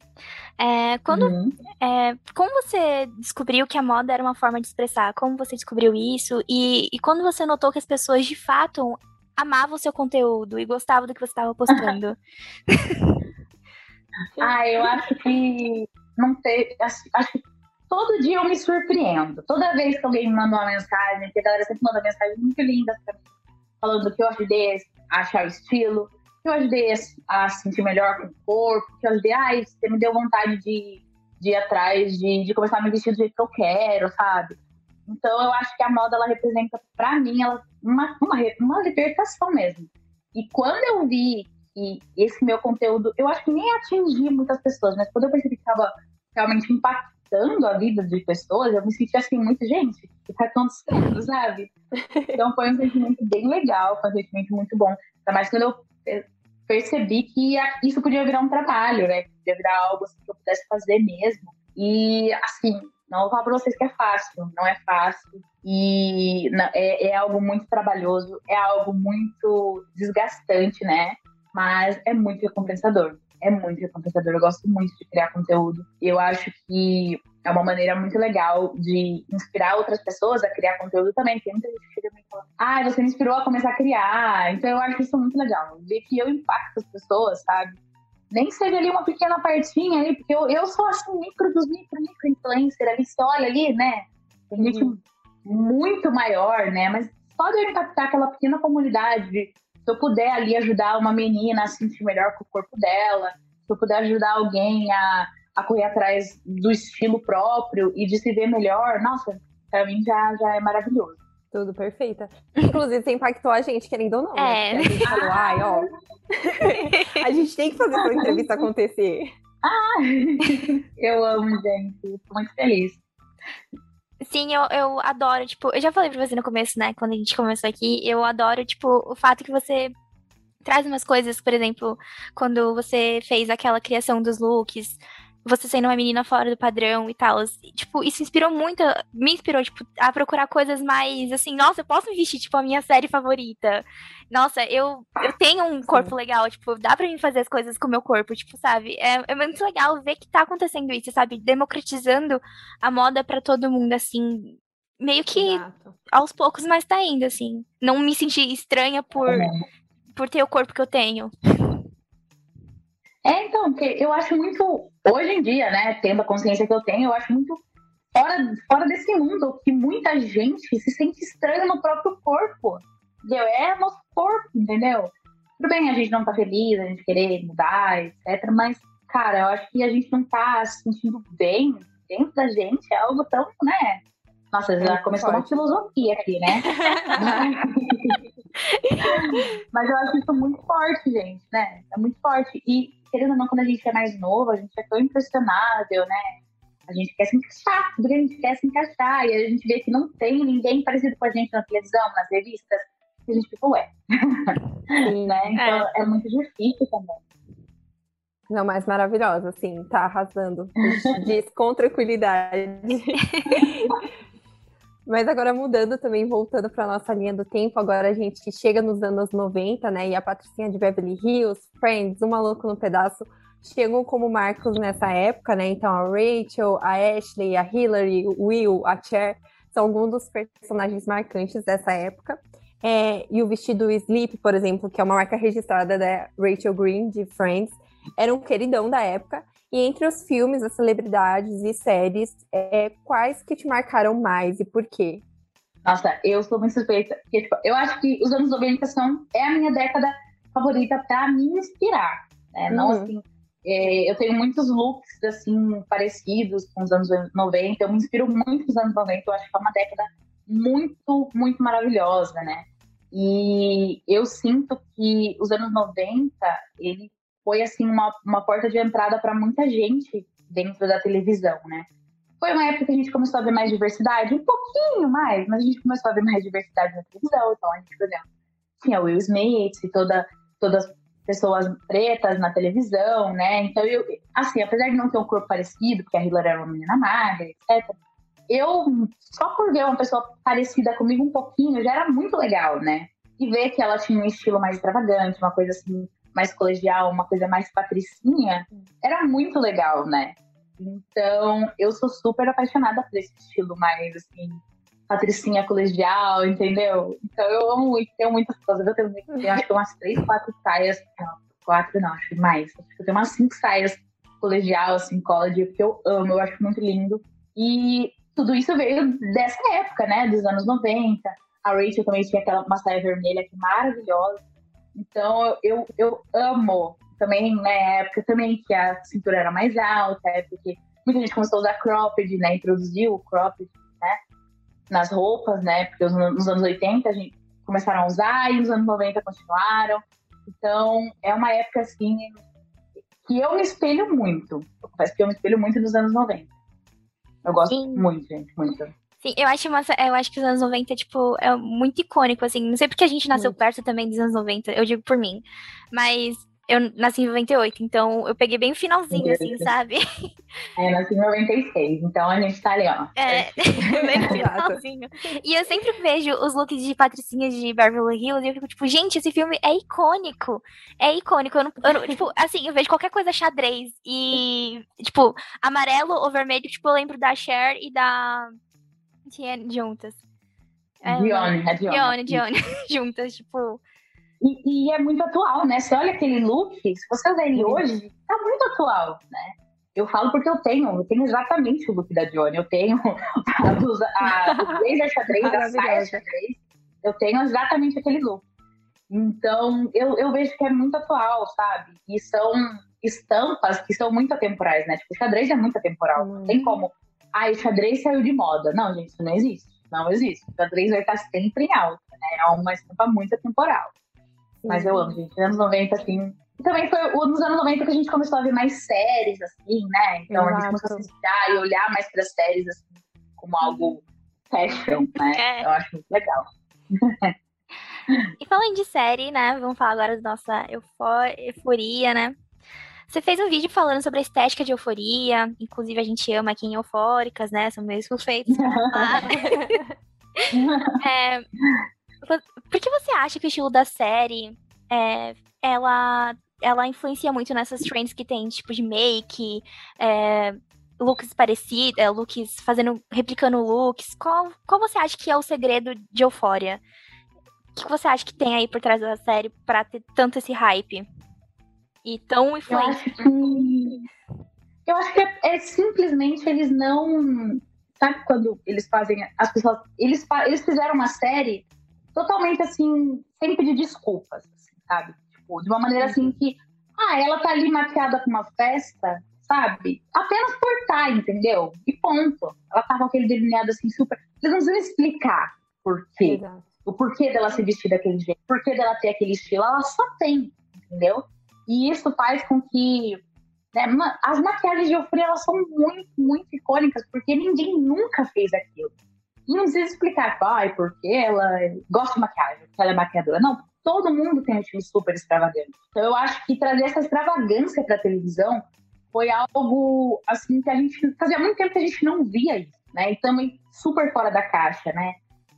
É, quando, uhum. é, como você descobriu que a moda era uma forma de expressar? Como você descobriu isso? E, e quando você notou que as pessoas de fato amavam o seu conteúdo e gostavam do que você estava postando? ah, eu acho que não teve. Acho, acho que todo dia eu me surpreendo. Toda vez que alguém me manda uma mensagem, que a galera sempre manda mensagens muito lindas pra mim, falando que eu ajudei a achar o estilo, que eu ajudei a se sentir melhor com o corpo, que eu ajudei, ai, ah, você me deu vontade de, de ir atrás, de, de começar a me vestir do jeito que eu quero, sabe? Então eu acho que a moda, ela representa, para mim, ela, uma, uma, uma libertação mesmo. E quando eu vi que esse meu conteúdo, eu acho que nem atingia muitas pessoas, mas quando eu percebi que estava realmente impactando a vida de pessoas, eu me senti assim, muito, gente, o que tá acontecendo, sabe? Então foi um sentimento bem legal, foi um sentimento muito bom. Ainda mais quando eu percebi que isso podia virar um trabalho, né? Podia virar algo assim, que eu pudesse fazer mesmo. E, assim, não vou falar pra vocês que é fácil, não é fácil. E é, é algo muito trabalhoso, é algo muito desgastante, né? Mas é muito recompensador é muito recompensador. Eu gosto muito de criar conteúdo. Eu acho que é uma maneira muito legal de inspirar outras pessoas a criar conteúdo também. Tem muita gente que chega e fala, ah, você me inspirou a começar a criar. Então eu acho isso muito legal. Ver que eu impacto as pessoas, sabe? Nem seja ali uma pequena partinha ali, porque eu, eu sou assim, micro dos micro, micro influencer ali. Você olha ali, né? Tem gente uhum. muito maior, né? Mas só de eu impactar aquela pequena comunidade se eu puder ali ajudar uma menina a se sentir melhor com o corpo dela, se eu puder ajudar alguém a, a correr atrás do estilo próprio e de se ver melhor, nossa, pra mim já, já é maravilhoso. Tudo perfeita. Inclusive, você impactou a gente, querendo ou não, né? É. a gente falou, ai, ó. a gente tem que fazer essa entrevista acontecer. Ah, eu amo, gente. Tô muito feliz. Sim, eu, eu adoro, tipo, eu já falei pra você no começo, né, quando a gente começou aqui, eu adoro, tipo, o fato que você traz umas coisas, por exemplo, quando você fez aquela criação dos looks, você sendo uma menina fora do padrão e tal. Tipo, isso inspirou muito, me inspirou, tipo, a procurar coisas mais assim, nossa, eu posso me vestir, tipo, a minha série favorita. Nossa, eu, eu tenho um corpo legal, tipo, dá pra mim fazer as coisas com o meu corpo, tipo, sabe? É, é muito legal ver que tá acontecendo isso, sabe? Democratizando a moda para todo mundo, assim. Meio que Exato. aos poucos, mas tá indo, assim. Não me sentir estranha por, por ter o corpo que eu tenho. É, então, porque eu acho muito, hoje em dia, né, tendo a consciência que eu tenho, eu acho muito fora, fora desse mundo que muita gente se sente estranha no próprio corpo. Entendeu? É nosso corpo, entendeu? Tudo bem a gente não tá feliz, a gente querer mudar, etc. Mas, cara, eu acho que a gente não tá se sentindo bem dentro da gente. É algo tão, né? Nossa, já é começou uma filosofia aqui, né? Mas eu acho isso muito forte, gente, né? É muito forte. E querendo ou não, quando a gente é mais novo, a gente é tão impressionável, né? A gente quer se encaixar, tudo que a gente quer se encaixar, e a gente vê que não tem ninguém parecido com a gente na televisão, nas revistas, e a gente fica, ué. né? Então é. é muito difícil também. Não, mas maravilhosa, assim, tá arrasando. Diz com tranquilidade. Mas agora mudando também, voltando para nossa linha do tempo, agora a gente chega nos anos 90, né? E a Patricinha de Beverly Hills, Friends, O Maluco no Pedaço, chegam como marcos nessa época, né? Então a Rachel, a Ashley, a Hillary, o Will, a Cher, são alguns dos personagens marcantes dessa época. É, e o vestido Sleep, por exemplo, que é uma marca registrada da Rachel Green, de Friends, era um queridão da época. E entre os filmes, as celebridades e séries, é, quais que te marcaram mais e por quê? Nossa, eu sou muito suspeita. Porque, tipo, eu acho que os anos 90 são, é a minha década favorita para me inspirar. Né? Uhum. Não assim. É, eu tenho muitos looks assim parecidos com os anos 90. Eu me inspiro muito nos anos 90. Eu acho que é uma década muito, muito maravilhosa, né? E eu sinto que os anos 90, ele foi assim uma, uma porta de entrada para muita gente dentro da televisão, né? Foi uma época que a gente começou a ver mais diversidade, um pouquinho mais, mas a gente começou a ver mais diversidade na televisão. Então a gente, por exemplo, tinha Will Smith e toda, todas as pessoas pretas na televisão, né? Então eu, assim, apesar de não ter um corpo parecido, porque a Hillary era uma menina magra, etc. Eu, só por ver uma pessoa parecida comigo um pouquinho, já era muito legal, né? E ver que ela tinha um estilo mais extravagante, uma coisa assim, mais colegial, uma coisa mais patricinha, era muito legal, né? Então, eu sou super apaixonada por esse estilo mais, assim, patricinha colegial, entendeu? Então, eu amo muito, tenho muitas coisas. Eu tenho, eu acho que umas três, quatro saias, não, quatro não, acho que mais. Acho que eu tenho umas cinco saias colegial, assim, college, que eu amo, eu acho muito lindo. E tudo isso veio dessa época, né, dos anos 90. A Rachel também tinha aquela uma saia vermelha que maravilhosa. Então, eu, eu amo também, né, época também que a cintura era mais alta, é porque muita gente começou a usar cropped, né, introduziu o cropped, né, nas roupas, né, porque nos anos 80 a gente começaram a usar e nos anos 90 continuaram. Então, é uma época, assim, que eu me espelho muito. Eu confesso que eu me espelho muito nos anos 90. Eu gosto Sim. muito, gente, muito. Sim, eu acho, uma, eu acho que os anos 90, tipo, é muito icônico, assim. Não sei porque a gente nasceu muito. perto também dos anos 90, eu digo por mim. Mas eu nasci em 98, então eu peguei bem o finalzinho, assim, sabe? É, eu nasci em 96, então a gente tá ali, ó. É, bem no finalzinho. E eu sempre vejo os looks de patricinhas de Beverly Hills e eu fico, tipo, gente, esse filme é icônico. É icônico. Eu não, eu tipo, assim, eu vejo qualquer coisa xadrez e, tipo, amarelo ou vermelho, tipo, eu lembro da Cher e da. Tinha juntas. É, Dione, a Dione. Dione, Dione, juntas, tipo. E, e, é muito atual, né? Você olha aquele look, se você usar ele hoje, tá muito atual, né? Eu falo porque eu tenho, eu tenho exatamente o look da Johnny. Eu tenho a blusa, a, o blazer xadrez, a saia xadrez. Eu tenho exatamente aquele look. Então, eu, eu vejo que é muito atual, sabe? E são estampas que são muito atemporais, né? Tipo, o xadrez é muito atemporal. Não tem uhum. como. Ah, o xadrez saiu de moda. Não, gente, isso não existe. Não existe. O xadrez vai estar sempre em alta, né? É uma estampa muito atemporal. Mas eu amo, gente. Anos 90, assim. E também foi nos anos 90 que a gente começou a ver mais séries, assim, né? Então Exato. a gente começou a assistir e olhar mais para as séries, assim, como algo fashion, né? É. Eu acho muito legal. e falando de série, né? Vamos falar agora da nossa euforia, né? Você fez um vídeo falando sobre a estética de euforia, inclusive a gente ama aqui em Eufóricas, né? São meio suspeitos. é, por que você acha que o estilo da série é, ela, ela influencia muito nessas trends que tem, tipo de make, é, looks parecidos, é, looks fazendo, replicando looks? Qual, qual você acha que é o segredo de Euphoria? O que você acha que tem aí por trás da série para ter tanto esse hype? E tão influente? Eu acho que, eu acho que é, é simplesmente eles não. Sabe quando eles fazem. As pessoas. Eles, eles fizeram uma série totalmente assim, sem pedir desculpas, assim, sabe? Tipo, de uma maneira assim que, ah, ela tá ali maquiada com uma festa, sabe? Apenas por estar, entendeu? E ponto. Ela tá com aquele delineado assim super. Eles não precisam explicar por quê. Exato. O porquê dela se vestir daquele jeito, o porquê dela ter aquele estilo. Ela só tem, entendeu? E isso faz com que né, as maquiagens de Euphoria elas são muito, muito icônicas, porque ninguém nunca fez aquilo. E não precisa explicar, pai, porque ela gosta de maquiagem, porque ela é maquiadora. Não, todo mundo tem um estilo super extravagante. Então eu acho que trazer essa extravagância para televisão foi algo assim que a gente fazia muito tempo que a gente não via isso, né? E também super fora da caixa, né?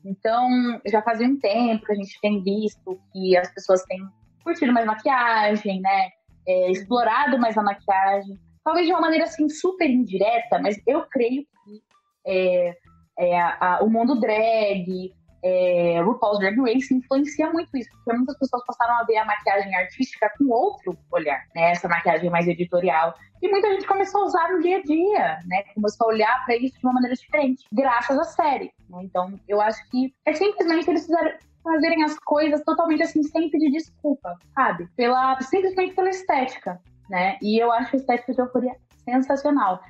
Então já fazia um tempo que a gente tem visto que as pessoas têm curtido mais maquiagem, né? É, explorado mais a maquiagem, talvez de uma maneira assim super indireta, mas eu creio que é, é, a, o mundo drag, é, RuPaul's Drag Race influencia muito isso, porque muitas pessoas passaram a ver a maquiagem artística com outro olhar, né? Essa maquiagem mais editorial. E muita gente começou a usar no dia a dia, né? Começou a olhar para isso de uma maneira diferente, graças à série. Né? Então, eu acho que é simplesmente eles fizeram, fazerem as coisas totalmente assim, sem pedir desculpa, sabe? Pela, simplesmente pela estética, né? E eu acho a estética de euforia sensacional.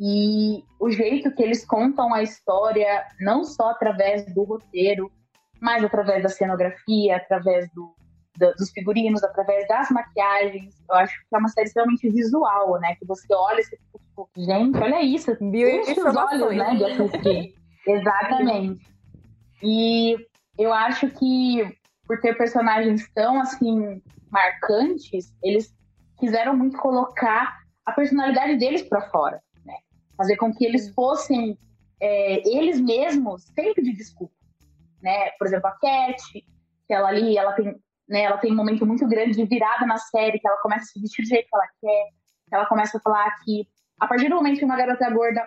E o jeito que eles contam a história, não só através do roteiro, mas através da cenografia, através do, do, dos figurinos, através das maquiagens. Eu acho que é uma série extremamente visual, né? Que você olha e você fica tipo, gente, olha isso. Enche os olhos, né? De assistir. Exatamente. E eu acho que por ter personagens tão, assim, marcantes, eles quiseram muito colocar a personalidade deles para fora fazer com que eles fossem é, eles mesmos sempre de desculpa, né? Por exemplo, a Cat, que ela ali, ela tem né? Ela tem um momento muito grande de virada na série, que ela começa a se vestir do jeito que ela quer, que ela começa a falar que a partir do momento que uma garota gorda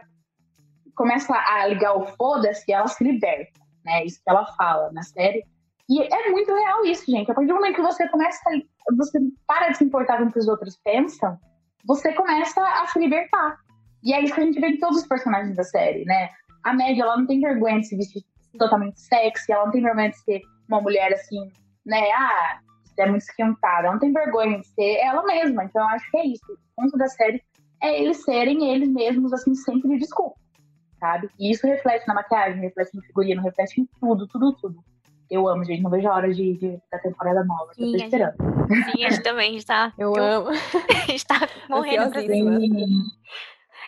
começa a ligar o foda-se, ela se liberta, né? Isso que ela fala na série. E é muito real isso, gente. A partir do momento que você começa, a, você para de se importar com o que os outros pensam, você começa a se libertar. E é isso que a gente vê em todos os personagens da série, né? A média, ela não tem vergonha de se vestir totalmente sexy, ela não tem vergonha de ser uma mulher assim, né? Ah, é muito esquentada, ela não tem vergonha de ser ela mesma. Então eu acho que é isso. O ponto da série é eles serem eles mesmos, assim, sem pedir desculpa, sabe? E isso reflete na maquiagem, reflete no figurino, reflete em tudo, tudo, tudo. Eu amo, gente. Não vejo a hora de, de da temporada nova. Sim, tô esperando. Gente, sim, a gente também está. Eu, eu amo. a gente tá morrendo pra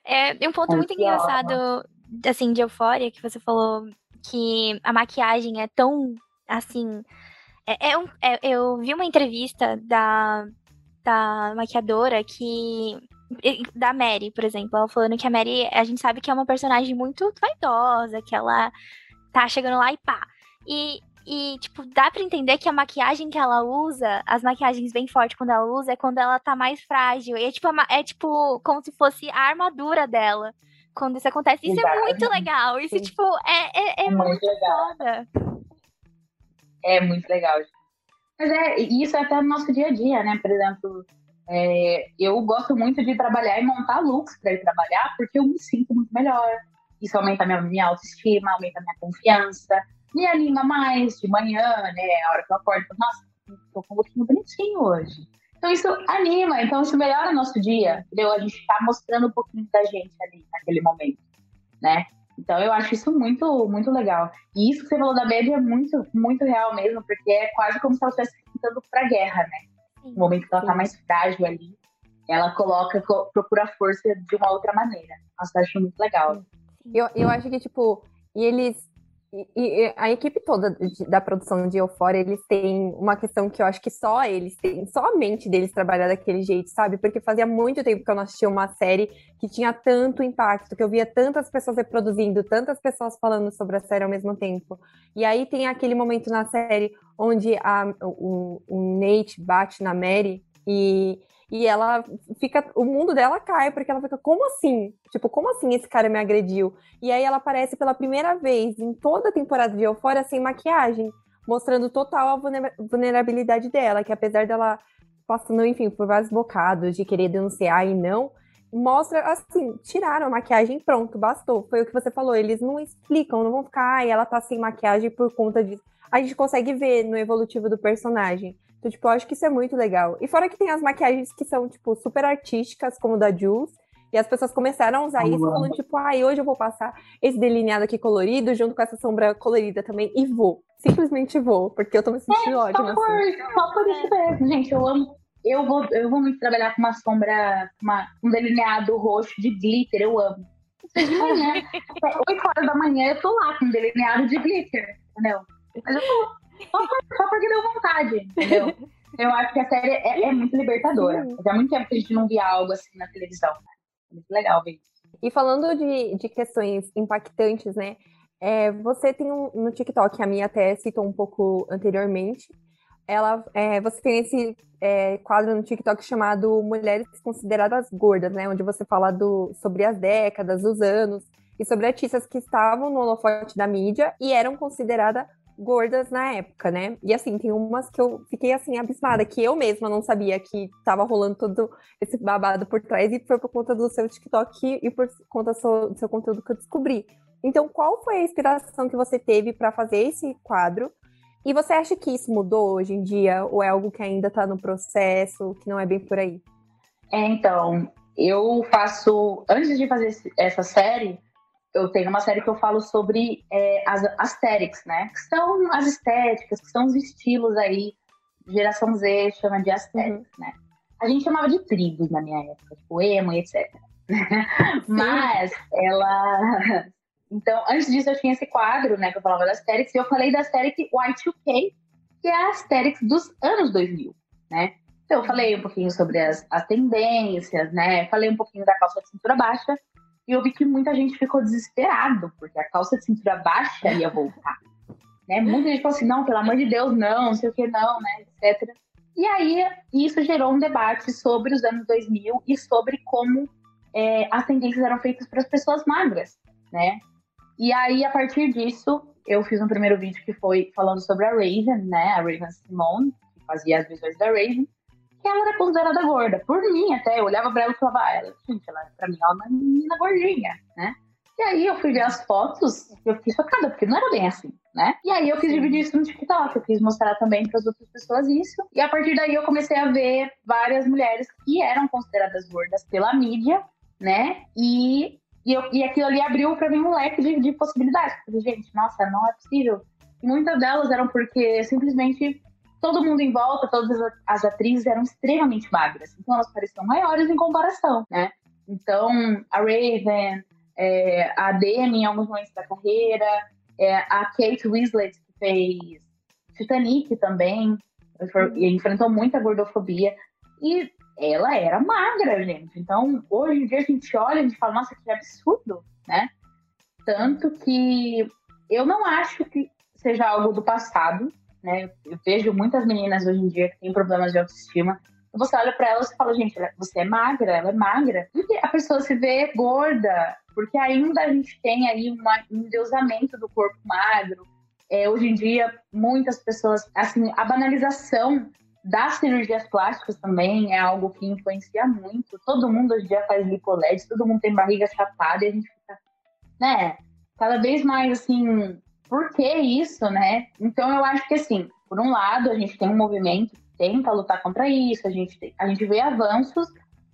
É um ponto muito engraçado, assim, de euforia, que você falou que a maquiagem é tão, assim. É, é um, é, eu vi uma entrevista da, da maquiadora que da Mary, por exemplo, ela falando que a Mary, a gente sabe que é uma personagem muito vaidosa, que ela tá chegando lá e pá. E e, tipo, dá pra entender que a maquiagem que ela usa, as maquiagens bem fortes quando ela usa, é quando ela tá mais frágil. E é tipo, é tipo como se fosse a armadura dela. Quando isso acontece. Isso Exato. é muito legal. Isso, Sim. tipo, é, é, é, é muito, muito legal. foda. É muito legal. Mas é, isso é até no nosso dia a dia, né? Por exemplo, é, eu gosto muito de trabalhar e montar looks para ir trabalhar, porque eu me sinto muito melhor. Isso aumenta minha, minha autoestima, aumenta minha confiança me anima mais de manhã, né? A hora que eu acordo, nossa, tô com um pouquinho bonitinho hoje. Então isso anima, então isso melhora o nosso dia, entendeu? A gente tá mostrando um pouquinho da gente ali naquele momento, né? Então eu acho isso muito, muito legal. E isso que você falou da Baby é muito, muito real mesmo, porque é quase como se ela estivesse tentando pra guerra, né? No momento que ela tá mais frágil ali, ela coloca, procura força de uma outra maneira. Nossa, eu acho muito legal. Eu, eu acho que, tipo, e eles e, e, a equipe toda de, da produção de Euphoria, eles têm uma questão que eu acho que só eles têm, só a mente deles trabalhar daquele jeito, sabe? Porque fazia muito tempo que eu não assistia uma série que tinha tanto impacto, que eu via tantas pessoas reproduzindo, tantas pessoas falando sobre a série ao mesmo tempo. E aí tem aquele momento na série onde a, o, o Nate bate na Mary e e ela fica. O mundo dela cai, porque ela fica, como assim? Tipo, como assim esse cara me agrediu? E aí ela aparece pela primeira vez em toda a temporada de Euphoria sem maquiagem, mostrando total a vulnerabilidade dela, que apesar dela passando, enfim, por vários bocados de querer denunciar e não, mostra assim, tiraram a maquiagem pronto, bastou. Foi o que você falou, eles não explicam, não vão ficar, ai, ela tá sem maquiagem por conta disso. A gente consegue ver no evolutivo do personagem. Então, tipo, eu acho que isso é muito legal. E fora que tem as maquiagens que são, tipo, super artísticas, como da Jules. E as pessoas começaram a usar isso falando, tipo, ai, ah, hoje eu vou passar esse delineado aqui colorido, junto com essa sombra colorida também, e vou. Simplesmente vou, porque eu tô me sentindo é, ótima. Só por, assim. só por isso mesmo, gente. Eu amo. Eu vou, eu vou muito trabalhar com uma sombra, uma, um delineado roxo de glitter, eu amo. De manhã, 8 horas da manhã, eu tô lá com um delineado de glitter, entendeu? Mas eu tô só, só porque deu vontade, entendeu? Eu acho que a série é, é muito libertadora. Há muito tempo que a gente não via algo assim na televisão. É muito legal ver isso. E falando de, de questões impactantes, né? É, você tem um, no TikTok, a minha até citou um pouco anteriormente. Ela, é, você tem esse é, quadro no TikTok chamado Mulheres Consideradas Gordas, né? Onde você fala do, sobre as décadas, os anos, e sobre artistas que estavam no holofote da mídia e eram consideradas gordas na época, né? E assim, tem umas que eu fiquei assim abismada, que eu mesma não sabia que tava rolando todo esse babado por trás, e foi por conta do seu TikTok e por conta do seu, do seu conteúdo que eu descobri. Então, qual foi a inspiração que você teve para fazer esse quadro? E você acha que isso mudou hoje em dia, ou é algo que ainda está no processo, que não é bem por aí? É, então, eu faço, antes de fazer essa série, eu tenho uma série que eu falo sobre é, as aesthetics, né? Que são as estéticas, que são os estilos aí, geração Z chama de aesthetics, uhum. né? A gente chamava de tribos na minha época, tipo emo e etc. Mas ela. Então, antes disso, eu tinha esse quadro, né, que eu falava da aesthetics, e eu falei da aesthetic Y2K, que é a aesthetics dos anos 2000, né? Então, eu falei um pouquinho sobre as, as tendências, né? Falei um pouquinho da calça de cintura baixa, e eu vi que muita gente ficou desesperado, porque a calça de cintura baixa ia voltar. né? Muita gente falou assim, não, pelo amor de Deus, não, não sei o que, não, né, etc. E aí, isso gerou um debate sobre os anos 2000 e sobre como é, as tendências eram feitas para as pessoas magras, né? E aí, a partir disso, eu fiz um primeiro vídeo que foi falando sobre a Raven, né? A Raven Simone, que fazia as visões da Raven, ela era considerada gorda. Por mim, até, eu olhava pra ela e falava, ah, ela, gente, ela, pra mim, ela é uma menina gordinha, né? E aí eu fui ver as fotos e eu fiquei chocada, porque não era bem assim, né? E aí eu quis dividir isso no TikTok, eu quis mostrar também para as outras pessoas isso. E a partir daí eu comecei a ver várias mulheres que eram consideradas gordas pela mídia, né? E, e, eu, e aquilo ali abriu para mim um leque de, de possibilidades. Falei, gente, nossa, não é possível. Muitas delas eram porque simplesmente todo mundo em volta, todas as atrizes eram extremamente magras. Então elas pareciam maiores em comparação, né? Então, a Raven, é, a Demi em alguns momentos da carreira, é, a Kate Winslet, que fez Titanic também, enfrentou muita gordofobia. E ela era magra, gente. Então, hoje em dia a gente olha e fala, nossa, que absurdo, né? Tanto que eu não acho que seja algo do passado, né? Eu vejo muitas meninas hoje em dia que têm problemas de autoestima. Você olha para elas e fala, gente, você é magra, ela é magra. E a pessoa se vê gorda, porque ainda a gente tem aí um endeusamento do corpo magro. É, hoje em dia, muitas pessoas, assim, a banalização das cirurgias plásticas também é algo que influencia muito. Todo mundo hoje em dia faz lipoled, todo mundo tem barriga chapada e a gente fica, né, cada vez mais assim, por que isso, né? Então eu acho que assim, por um lado, a gente tem um movimento que tenta lutar contra isso, a gente, tem, a gente vê avanços,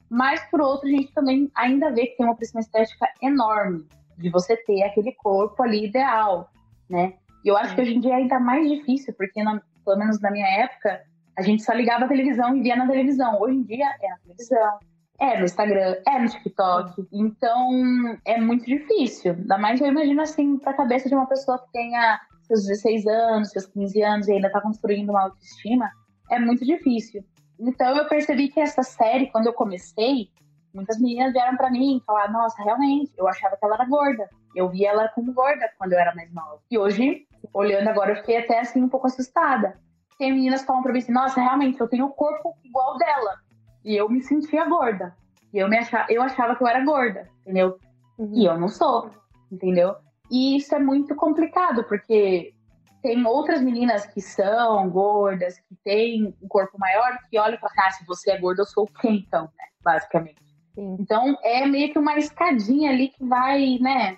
mas, por outro, a gente também ainda vê que tem uma pressão estética enorme de você ter aquele corpo ali ideal, né? E eu acho que hoje em dia é ainda mais difícil, porque, na, pelo menos na minha época, a gente só ligava a televisão e via na televisão. Hoje em dia é na televisão, é no Instagram, é no TikTok. Então, é muito difícil. Ainda mais eu imagino assim, pra cabeça de uma pessoa que tenha seus 16 anos, seus 15 anos e ainda tá construindo uma autoestima, é muito difícil. Então eu percebi que essa série, quando eu comecei, muitas meninas vieram para mim falar: Nossa, realmente, eu achava que ela era gorda. Eu via ela como gorda quando eu era mais nova. E hoje, olhando agora, eu fiquei até assim um pouco assustada. Tem meninas que falam pra mim assim: Nossa, realmente, eu tenho o corpo igual dela. E eu me sentia gorda. E eu, me achava, eu achava que eu era gorda, entendeu? Uhum. E eu não sou, entendeu? E isso é muito complicado, porque tem outras meninas que são gordas, que têm um corpo maior, que olham e falam, ah, se você é gorda, eu sou quem então, né? Basicamente. Sim. Então, é meio que uma escadinha ali que vai, né?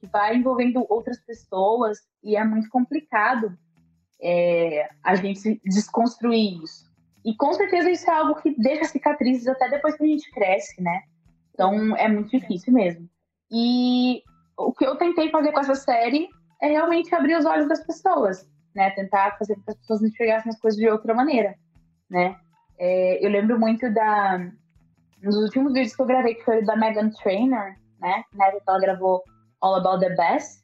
Que vai envolvendo outras pessoas e é muito complicado é, a gente desconstruir isso. E com certeza isso é algo que deixa cicatrizes até depois que a gente cresce, né? Então, é muito difícil mesmo. E o que eu tentei fazer com essa série é realmente abrir os olhos das pessoas, né? Tentar fazer com que as pessoas enxergassem as coisas de outra maneira, né? É, eu lembro muito da... Nos últimos vídeos que eu gravei, que foi da Megan Trainor, né? né que ela gravou All About The Best,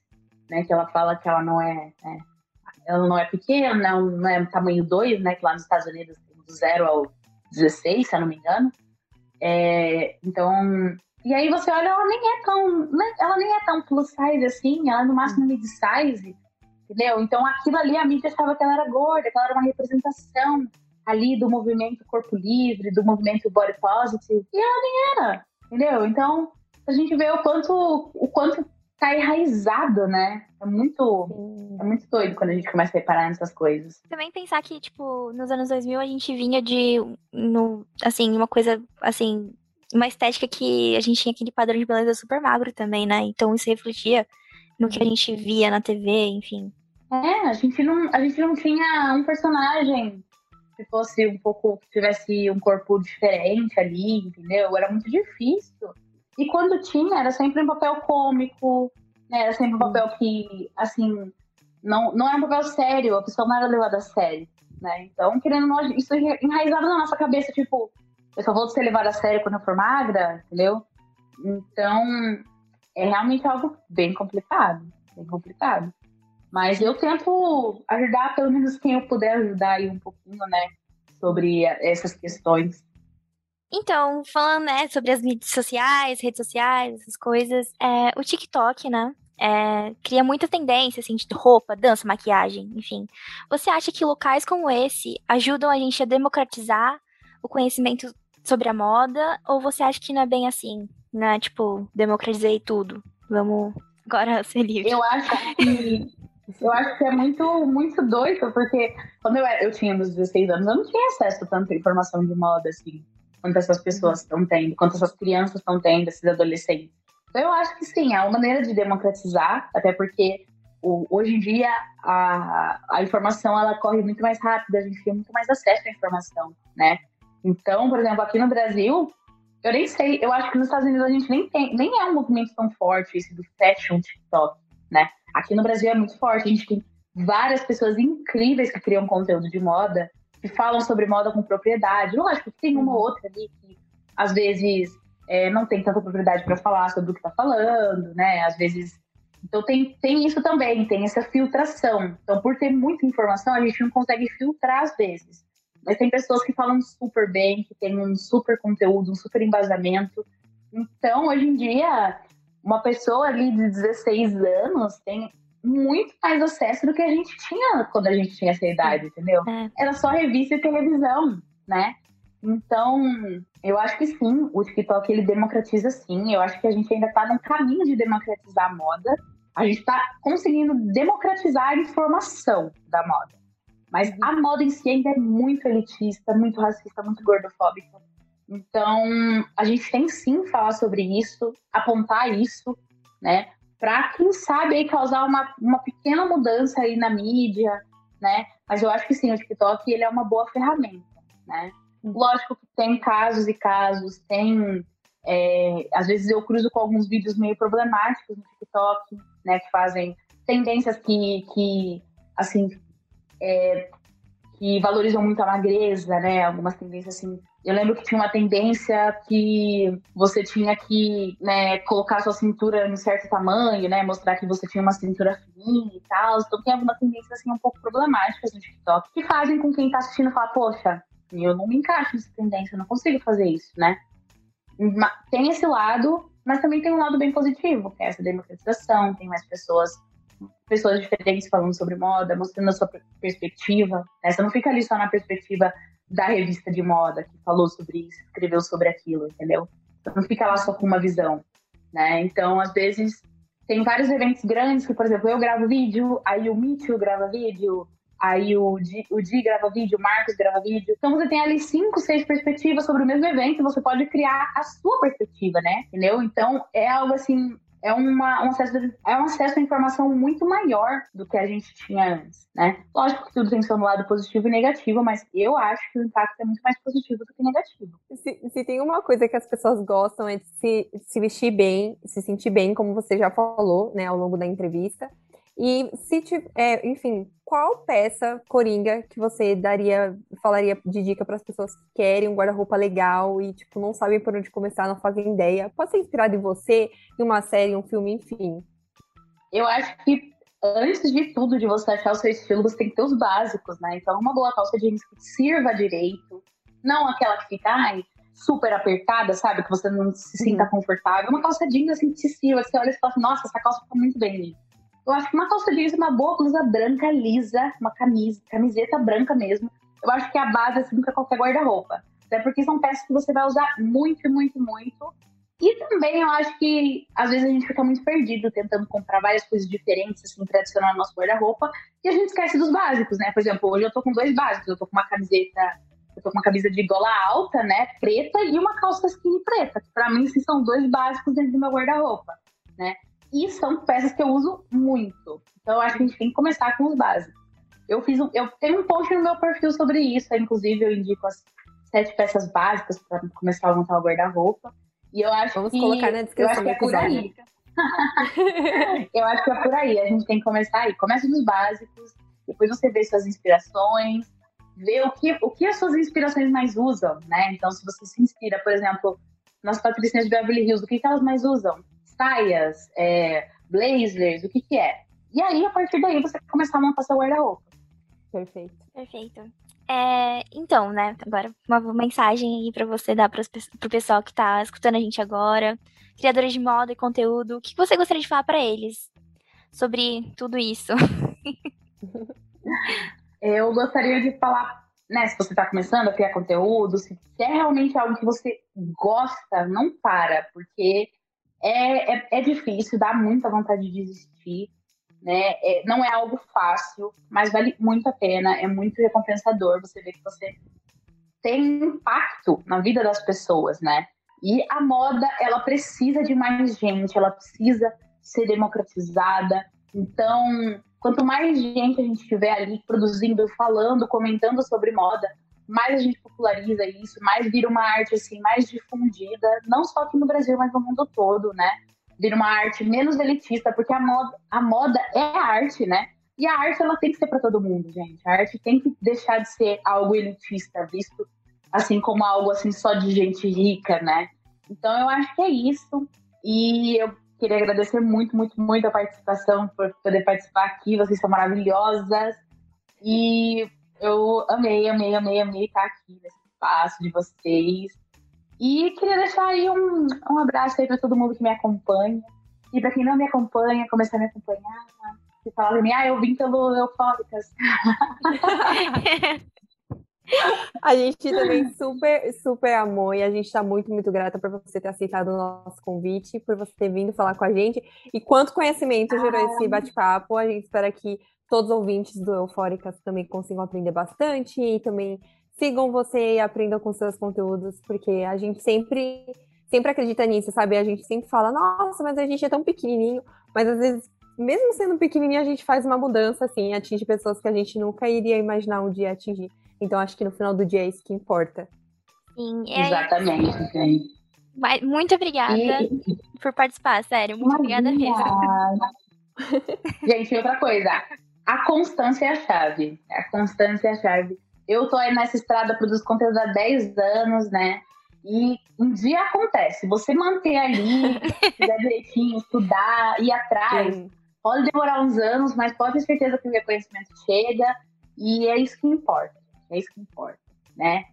né? Que ela fala que ela não é... é ela não é pequena, não, é tamanho 2, né? Que lá nos Estados Unidos do 0 ao 16, se eu não me engano. É, então, e aí você olha, ela nem é tão. Ela nem é tão plus size assim, ela é no máximo mid size, entendeu? Então aquilo ali a mídia achava que ela era gorda, que ela era uma representação ali do movimento corpo livre, do movimento body positive. E ela nem era, entendeu? Então a gente vê o quanto o quanto tá enraizado, né? É muito, é muito doido quando a gente começa a reparar nessas coisas. Também pensar que, tipo, nos anos 2000 a gente vinha de, no, assim, uma coisa, assim, uma estética que a gente tinha aquele padrão de beleza super magro também, né? Então isso refletia no que a gente via na TV, enfim. É, a gente não, a gente não tinha um personagem que fosse um pouco, que tivesse um corpo diferente ali, entendeu? Era muito difícil. E quando tinha, era sempre um papel cômico, né? Era sempre um papel que, assim, não, não era um papel sério, a pessoa não era levada a sério, né? Então, querendo não, isso enraizado na nossa cabeça, tipo, eu só vou ser levada a sério quando eu for magra, entendeu? Então, é realmente algo bem complicado, bem complicado. Mas eu tento ajudar, pelo menos quem eu puder ajudar aí um pouquinho, né, sobre essas questões. Então, falando, né, sobre as mídias sociais, redes sociais, essas coisas, é, o TikTok, né, é, cria muita tendência, assim, de roupa, dança, maquiagem, enfim. Você acha que locais como esse ajudam a gente a democratizar o conhecimento sobre a moda? Ou você acha que não é bem assim? Né? Tipo, democratizei tudo. Vamos agora ser livre. Eu acho que. Eu acho que é muito, muito doido, porque quando eu, eu tinha uns 16 anos, eu não tinha acesso a tanta informação de moda, assim, quanto essas pessoas estão tendo, quanto essas crianças estão tendo, esses adolescentes. Então, eu acho que sim, é uma maneira de democratizar, até porque o, hoje em dia a, a informação ela corre muito mais rápida, a gente tem muito mais acesso à informação, né? Então, por exemplo, aqui no Brasil, eu nem sei, eu acho que nos Estados Unidos a gente nem tem, nem é um movimento tão forte esse do fashion TikTok, né? Aqui no Brasil é muito forte, a gente tem várias pessoas incríveis que criam conteúdo de moda, que falam sobre moda com propriedade. Lógico que tem uma ou outra ali que às vezes é, não tem tanta propriedade para falar sobre o que está falando, né? Às vezes. Então tem, tem isso também, tem essa filtração. Então, por ter muita informação, a gente não consegue filtrar às vezes. Mas tem pessoas que falam super bem, que têm um super conteúdo, um super embasamento. Então, hoje em dia, uma pessoa ali de 16 anos tem muito mais acesso do que a gente tinha quando a gente tinha essa idade, entendeu? É. Era só revista e televisão, né? Então, eu acho que sim, o TikTok ele democratiza sim. Eu acho que a gente ainda está no caminho de democratizar a moda. A gente está conseguindo democratizar a informação da moda. Mas uhum. a moda em si ainda é muito elitista, muito racista, muito gordofóbica. Então, a gente tem sim falar sobre isso, apontar isso, né? Para quem sabe aí causar uma, uma pequena mudança aí na mídia, né? Mas eu acho que sim, o TikTok ele é uma boa ferramenta, né? Lógico que tem casos e casos, tem. É, às vezes eu cruzo com alguns vídeos meio problemáticos no TikTok, né, que fazem tendências que, que assim, é, que valorizam muito a magreza, né, algumas tendências assim. Eu lembro que tinha uma tendência que você tinha que né, colocar sua cintura em certo tamanho, né, mostrar que você tinha uma cintura fininha e tal. Então tem algumas tendências assim um pouco problemáticas no TikTok que fazem com quem está assistindo falar, poxa, eu não me encaixo nessa tendência, eu não consigo fazer isso, né? Tem esse lado, mas também tem um lado bem positivo, que é essa democratização, tem mais pessoas, pessoas diferentes falando sobre moda, mostrando a sua perspectiva. Né? Você não fica ali só na perspectiva da revista de moda que falou sobre isso, escreveu sobre aquilo, entendeu? Você não fica lá só com uma visão, né? Então, às vezes, tem vários eventos grandes que, por exemplo, eu gravo vídeo, aí o Mitchell grava vídeo, aí o Di, o Di grava vídeo, o Marcos grava vídeo. Então você tem ali cinco, seis perspectivas sobre o mesmo evento, você pode criar a sua perspectiva, né? Entendeu? Então é algo assim. É, uma, um acesso, é um acesso à informação muito maior do que a gente tinha antes, né? Lógico que tudo tem seu lado positivo e negativo, mas eu acho que o impacto é muito mais positivo do que negativo. Se, se tem uma coisa que as pessoas gostam é de se, se vestir bem, se sentir bem, como você já falou, né, ao longo da entrevista. E se é, enfim, qual peça coringa que você daria, falaria de dica para as pessoas que querem um guarda-roupa legal e tipo não sabem por onde começar, não fazem ideia? Pode ser inspirado em você, em uma série, um filme, enfim. Eu acho que antes de tudo, de você achar o seu estilo, você tem que ter os básicos, né? Então, uma boa calça jeans que sirva direito, não aquela que fica ai, super apertada, sabe? Que você não se sinta uhum. confortável. Uma calça jeans assim que te sirva, você olha e fala assim, nossa, essa calça fica muito bem eu acho que uma calça jeans, uma boa blusa branca, lisa, uma camisa, camiseta branca mesmo. Eu acho que é a base, assim, para qualquer guarda-roupa. Até porque são peças que você vai usar muito, muito, muito. E também eu acho que às vezes a gente fica muito perdido tentando comprar várias coisas diferentes, assim, pra adicionar no nosso guarda-roupa. E a gente esquece dos básicos, né? Por exemplo, hoje eu tô com dois básicos. Eu tô com uma camiseta, eu tô com uma camisa de gola alta, né? Preta, e uma calça skinny preta. Que pra mim, assim, são dois básicos dentro do meu guarda-roupa, né? E são peças que eu uso muito. Então eu acho que a gente tem que começar com os básicos. Eu fiz um, eu tenho um post no meu perfil sobre isso, inclusive eu indico as sete peças básicas para começar a montar o guarda-roupa. E eu acho Vamos que colocar na descrição eu acho que é por aí. eu acho que é por aí. A gente tem que começar aí. Começa dos básicos, depois você vê suas inspirações, vê o que, o que as suas inspirações mais usam, né? Então, se você se inspira, por exemplo, nas patricinhas de Beverly Hills, o que, que elas mais usam? Saias, é, blazers, o que que é. E aí, a partir daí, você começar a montar seu guarda-roupa. Perfeito. Perfeito. É, então, né, agora uma mensagem aí para você dar para o pessoal que tá escutando a gente agora, criadores de moda e conteúdo, o que você gostaria de falar para eles? sobre tudo isso. Eu gostaria de falar, né, se você está começando a criar conteúdo, se é realmente algo que você gosta, não para, porque é, é, é difícil, dá muita vontade de desistir, né? É, não é algo fácil, mas vale muito a pena, é muito recompensador você ver que você tem impacto na vida das pessoas, né? E a moda, ela precisa de mais gente, ela precisa ser democratizada. Então, quanto mais gente a gente tiver ali produzindo, falando, comentando sobre moda, mais a gente populariza isso, mais vira uma arte assim, mais difundida, não só aqui no Brasil, mas no mundo todo, né? Vira uma arte menos elitista, porque a moda, a moda é arte, né? E a arte ela tem que ser para todo mundo, gente. A arte tem que deixar de ser algo elitista, visto assim como algo assim só de gente rica, né? Então eu acho que é isso. E eu queria agradecer muito, muito, muito a participação por poder participar aqui. Vocês são maravilhosas. E eu amei, amei, amei, amei estar aqui nesse espaço de vocês. E queria deixar aí um, um abraço aí para todo mundo que me acompanha. E para quem não me acompanha, começar a me acompanhar, que fala pra mim, ah, eu vim pelo Eufóricas. A gente também super, super amou e a gente está muito, muito grata por você ter aceitado o nosso convite, por você ter vindo falar com a gente. E quanto conhecimento gerou esse bate-papo, a gente espera que todos os ouvintes do Eufóricas também consigam aprender bastante e também sigam você e aprendam com seus conteúdos, porque a gente sempre, sempre acredita nisso, sabe? A gente sempre fala, nossa, mas a gente é tão pequenininho, mas às vezes mesmo sendo pequenininho, a gente faz uma mudança, assim, atinge pessoas que a gente nunca iria imaginar um dia atingir. Então acho que no final do dia é isso que importa. Sim, é Exatamente, isso. gente. Muito obrigada e... por participar, sério. Muito obrigada mesmo. gente, outra coisa. A constância é a chave. A constância é a chave. Eu tô aí nessa estrada produzindo conteúdo há 10 anos, né? E um dia acontece. Você manter ali, fizer direitinho, estudar, ir atrás. Sim. Pode demorar uns anos, mas pode ter certeza que o reconhecimento chega. E é isso que importa. É isso que importa, né?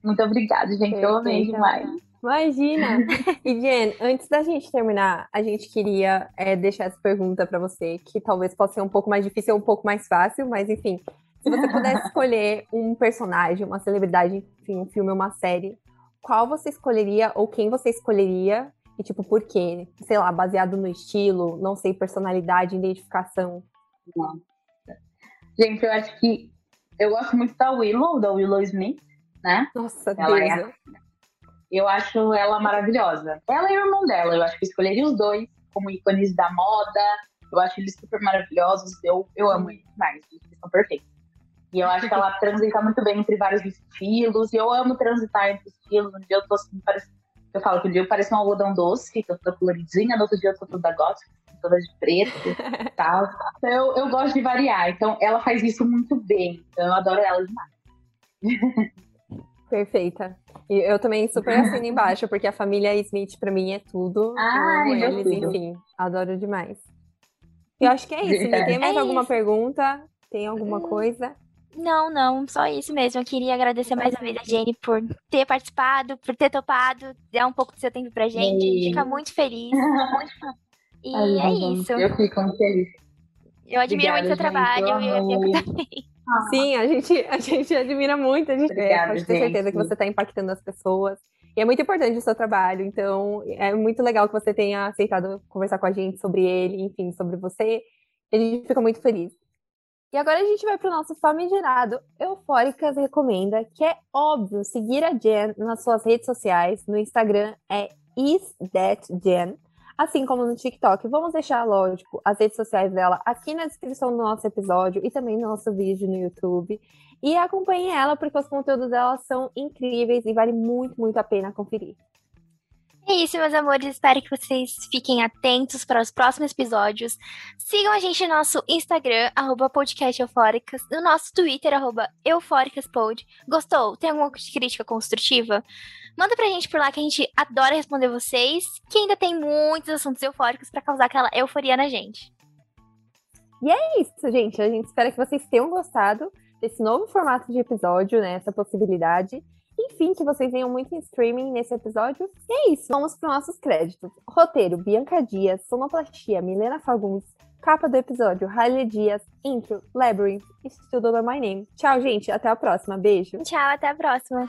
Muito obrigada, gente. Eu amei demais. Imagina! E Jen, antes da gente terminar, a gente queria é, deixar essa pergunta para você, que talvez possa ser um pouco mais difícil ou um pouco mais fácil, mas enfim. Se você pudesse escolher um personagem, uma celebridade, enfim, um filme, uma série, qual você escolheria ou quem você escolheria e tipo por quê? Sei lá, baseado no estilo, não sei, personalidade, identificação. Gente, eu acho que eu gosto muito da Willow, da Willow Smith, né? Nossa, ela é, Eu acho ela maravilhosa. Ela e o irmão dela, eu acho que escolheria os dois como ícones da moda. Eu acho eles super maravilhosos. Eu, eu amo eles demais, eles são perfeitos. E eu acho que ela transita muito bem entre vários estilos. E eu amo transitar entre estilos. Um dia eu tô assim, parece... eu falo que um dia eu pareço um algodão doce, que eu tô coloridinha, no outro dia eu tô toda gótica toda de preto e tal. Então, eu, eu gosto de variar. Então, ela faz isso muito bem. Então, eu adoro ela demais. Perfeita. E eu também super assino embaixo, porque a família Smith para mim é tudo. Ah, eu amo eles, enfim. Adoro demais. Eu acho que é isso. Me tem mais é alguma isso. pergunta? Tem alguma hum. coisa? Não, não, só isso mesmo. Eu queria agradecer mais uma vez a Jenny por ter participado, por ter topado, dar um pouco do seu tempo pra gente. A gente fica muito feliz. muito e Ai, é isso. Eu fico muito feliz. Eu admiro Obrigada, muito seu trabalho e eu, eu também. Ah. Sim, a gente, a gente admira muito, a gente Obrigada, pode ter certeza que você está impactando as pessoas. E é muito importante o seu trabalho, então é muito legal que você tenha aceitado conversar com a gente sobre ele, enfim, sobre você. A gente fica muito feliz. E agora a gente vai para o nosso famigerado Eufóricas Recomenda, que é óbvio seguir a Jen nas suas redes sociais. No Instagram é isthatjen assim como no TikTok. Vamos deixar, lógico, as redes sociais dela aqui na descrição do nosso episódio e também no nosso vídeo no YouTube. E acompanhe ela, porque os conteúdos dela são incríveis e vale muito, muito a pena conferir. É isso, meus amores. Espero que vocês fiquem atentos para os próximos episódios. Sigam a gente no nosso Instagram, arroba podcasteufóricas, no nosso Twitter, arroba eufóricaspod. Gostou? Tem alguma crítica construtiva? Manda pra gente por lá que a gente adora responder vocês, que ainda tem muitos assuntos eufóricos para causar aquela euforia na gente. E é isso, gente. A gente espera que vocês tenham gostado desse novo formato de episódio, né? Essa possibilidade. Enfim, que vocês venham muito em streaming nesse episódio. E é isso. Vamos para os nossos créditos. Roteiro: Bianca Dias, Sonoplastia, Milena Fagundes, capa do episódio, Riley Dias, intro, Labyrinth, Estudo do My Name. Tchau, gente. Até a próxima. Beijo. Tchau, até a próxima.